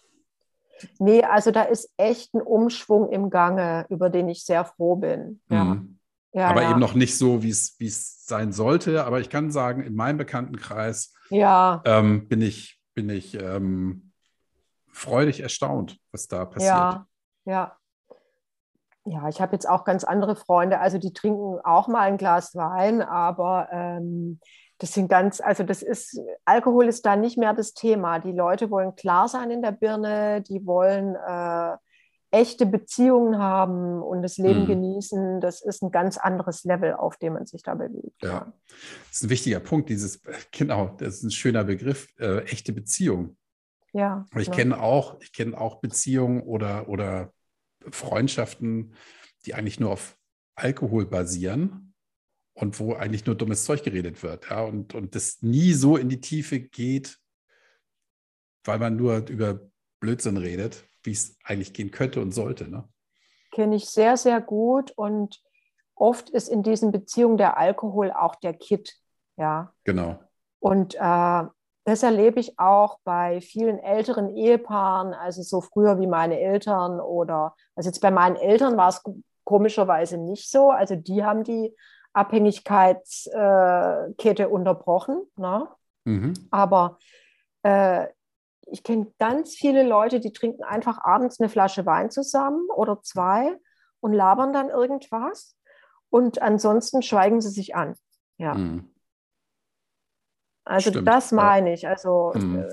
Nee, also da ist echt ein Umschwung im Gange, über den ich sehr froh bin. Ja. Mhm. Ja, aber ja. eben noch nicht so, wie es sein sollte. Aber ich kann sagen, in meinem Bekanntenkreis ja. ähm, bin ich, bin ich ähm, freudig erstaunt, was da passiert. Ja, ja. Ja, ich habe jetzt auch ganz andere Freunde, also die trinken auch mal ein Glas Wein, aber ähm, das sind ganz, also das ist, Alkohol ist da nicht mehr das Thema. Die Leute wollen klar sein in der Birne, die wollen äh, echte Beziehungen haben und das Leben mhm. genießen. Das ist ein ganz anderes Level, auf dem man sich da bewegt. Ja, ja. das ist ein wichtiger Punkt, dieses, genau, das ist ein schöner Begriff, äh, echte Beziehung. Ja. ich ja. kenne auch, ich kenne auch Beziehungen oder, oder Freundschaften, die eigentlich nur auf Alkohol basieren und wo eigentlich nur dummes Zeug geredet wird. Ja, und, und das nie so in die Tiefe geht, weil man nur über Blödsinn redet, wie es eigentlich gehen könnte und sollte. Ne? Kenne ich sehr, sehr gut und oft ist in diesen Beziehungen der Alkohol auch der Kit. Ja. Genau. Und äh, das erlebe ich auch bei vielen älteren Ehepaaren, also so früher wie meine Eltern oder, also jetzt bei meinen Eltern war es komischerweise nicht so. Also die haben die Abhängigkeitskette unterbrochen. Ne? Mhm. Aber äh, ich kenne ganz viele Leute, die trinken einfach abends eine Flasche Wein zusammen oder zwei und labern dann irgendwas. Und ansonsten schweigen sie sich an. Ja. Mhm. Also Stimmt. das meine ich. Also mhm. äh,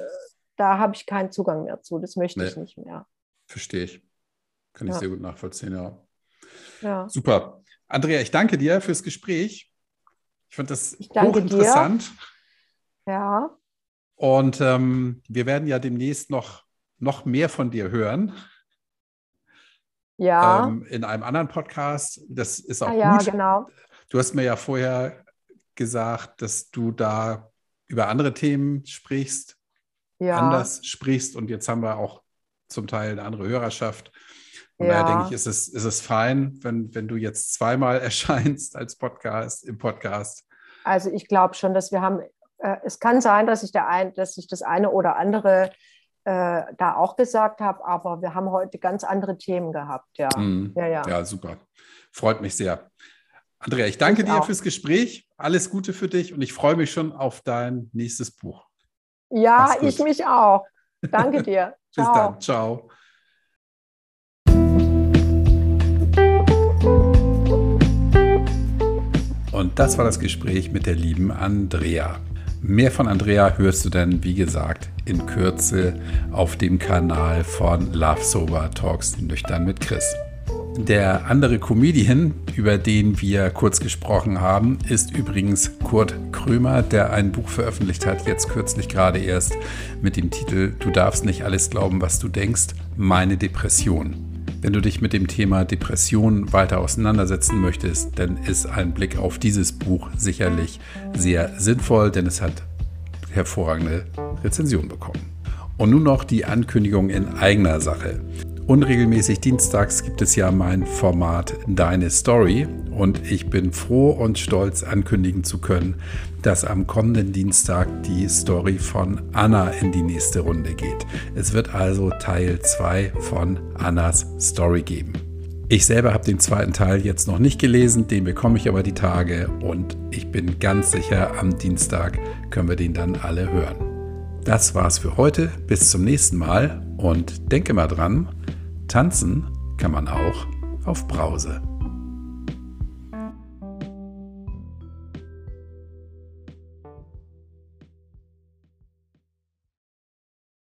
da habe ich keinen Zugang mehr zu. Das möchte nee. ich nicht mehr. Verstehe ich. Kann ich ja. sehr gut nachvollziehen, ja. ja. Super. Andrea, ich danke dir fürs Gespräch. Ich fand das Ich hochinteressant. Ja, Und ähm, wir werden ja demnächst noch, noch mehr von dir hören ja, ähm, in einem anderen Podcast. Das ist auch ah, ja, gut. genau. Du hast mir ja vorher gesagt, dass du da über andere Themen sprichst, Ja, anders sprichst und jetzt haben wir auch zum Teil eine andere Hörerschaft. Und Ja. daher denke ich, ist es, ist es fein, wenn, wenn du jetzt zweimal erscheinst als Podcast, im Podcast. also ich glaube schon, dass wir haben, äh, es kann sein, dass ich, der ein, dass ich das eine oder andere äh, da auch gesagt habe, aber wir haben heute ganz andere Themen gehabt, ja. Mhm. Ja, ja. Ja, super. Freut mich sehr. Andrea, ich danke Ich dir auch. fürs Gespräch. Alles Gute für dich und ich freue mich schon auf dein nächstes Buch. Ja, ich mich auch. Danke dir. Bis Ciao. dann. Ciao. Und das war das Gespräch mit der lieben Andrea. Mehr von Andrea hörst du dann, wie gesagt, in Kürze auf dem Kanal von Love Sober Talks Nüchtern mit Chris. Der andere Comedian, über den wir kurz gesprochen haben, ist übrigens Kurt Krömer, der ein Buch veröffentlicht hat, jetzt kürzlich gerade erst mit dem Titel Du darfst nicht alles glauben, was du denkst, meine Depression. Wenn du dich mit dem Thema Depression weiter auseinandersetzen möchtest, dann ist ein Blick auf dieses Buch sicherlich sehr sinnvoll, denn es hat hervorragende Rezension bekommen. Und nun noch die Ankündigung in eigener Sache. Unregelmäßig dienstags gibt es ja mein Format Deine Story und ich bin froh und stolz ankündigen zu können, dass am kommenden Dienstag die Story von Anna in die nächste Runde geht. Es wird also Teil 2 von Annas Story geben. Ich selber habe den zweiten Teil jetzt noch nicht gelesen, den bekomme ich aber die Tage und ich bin ganz sicher, am Dienstag können wir den dann alle hören. Das war's für heute. Bis zum nächsten Mal und denke mal dran, tanzen kann man auch auf Brause.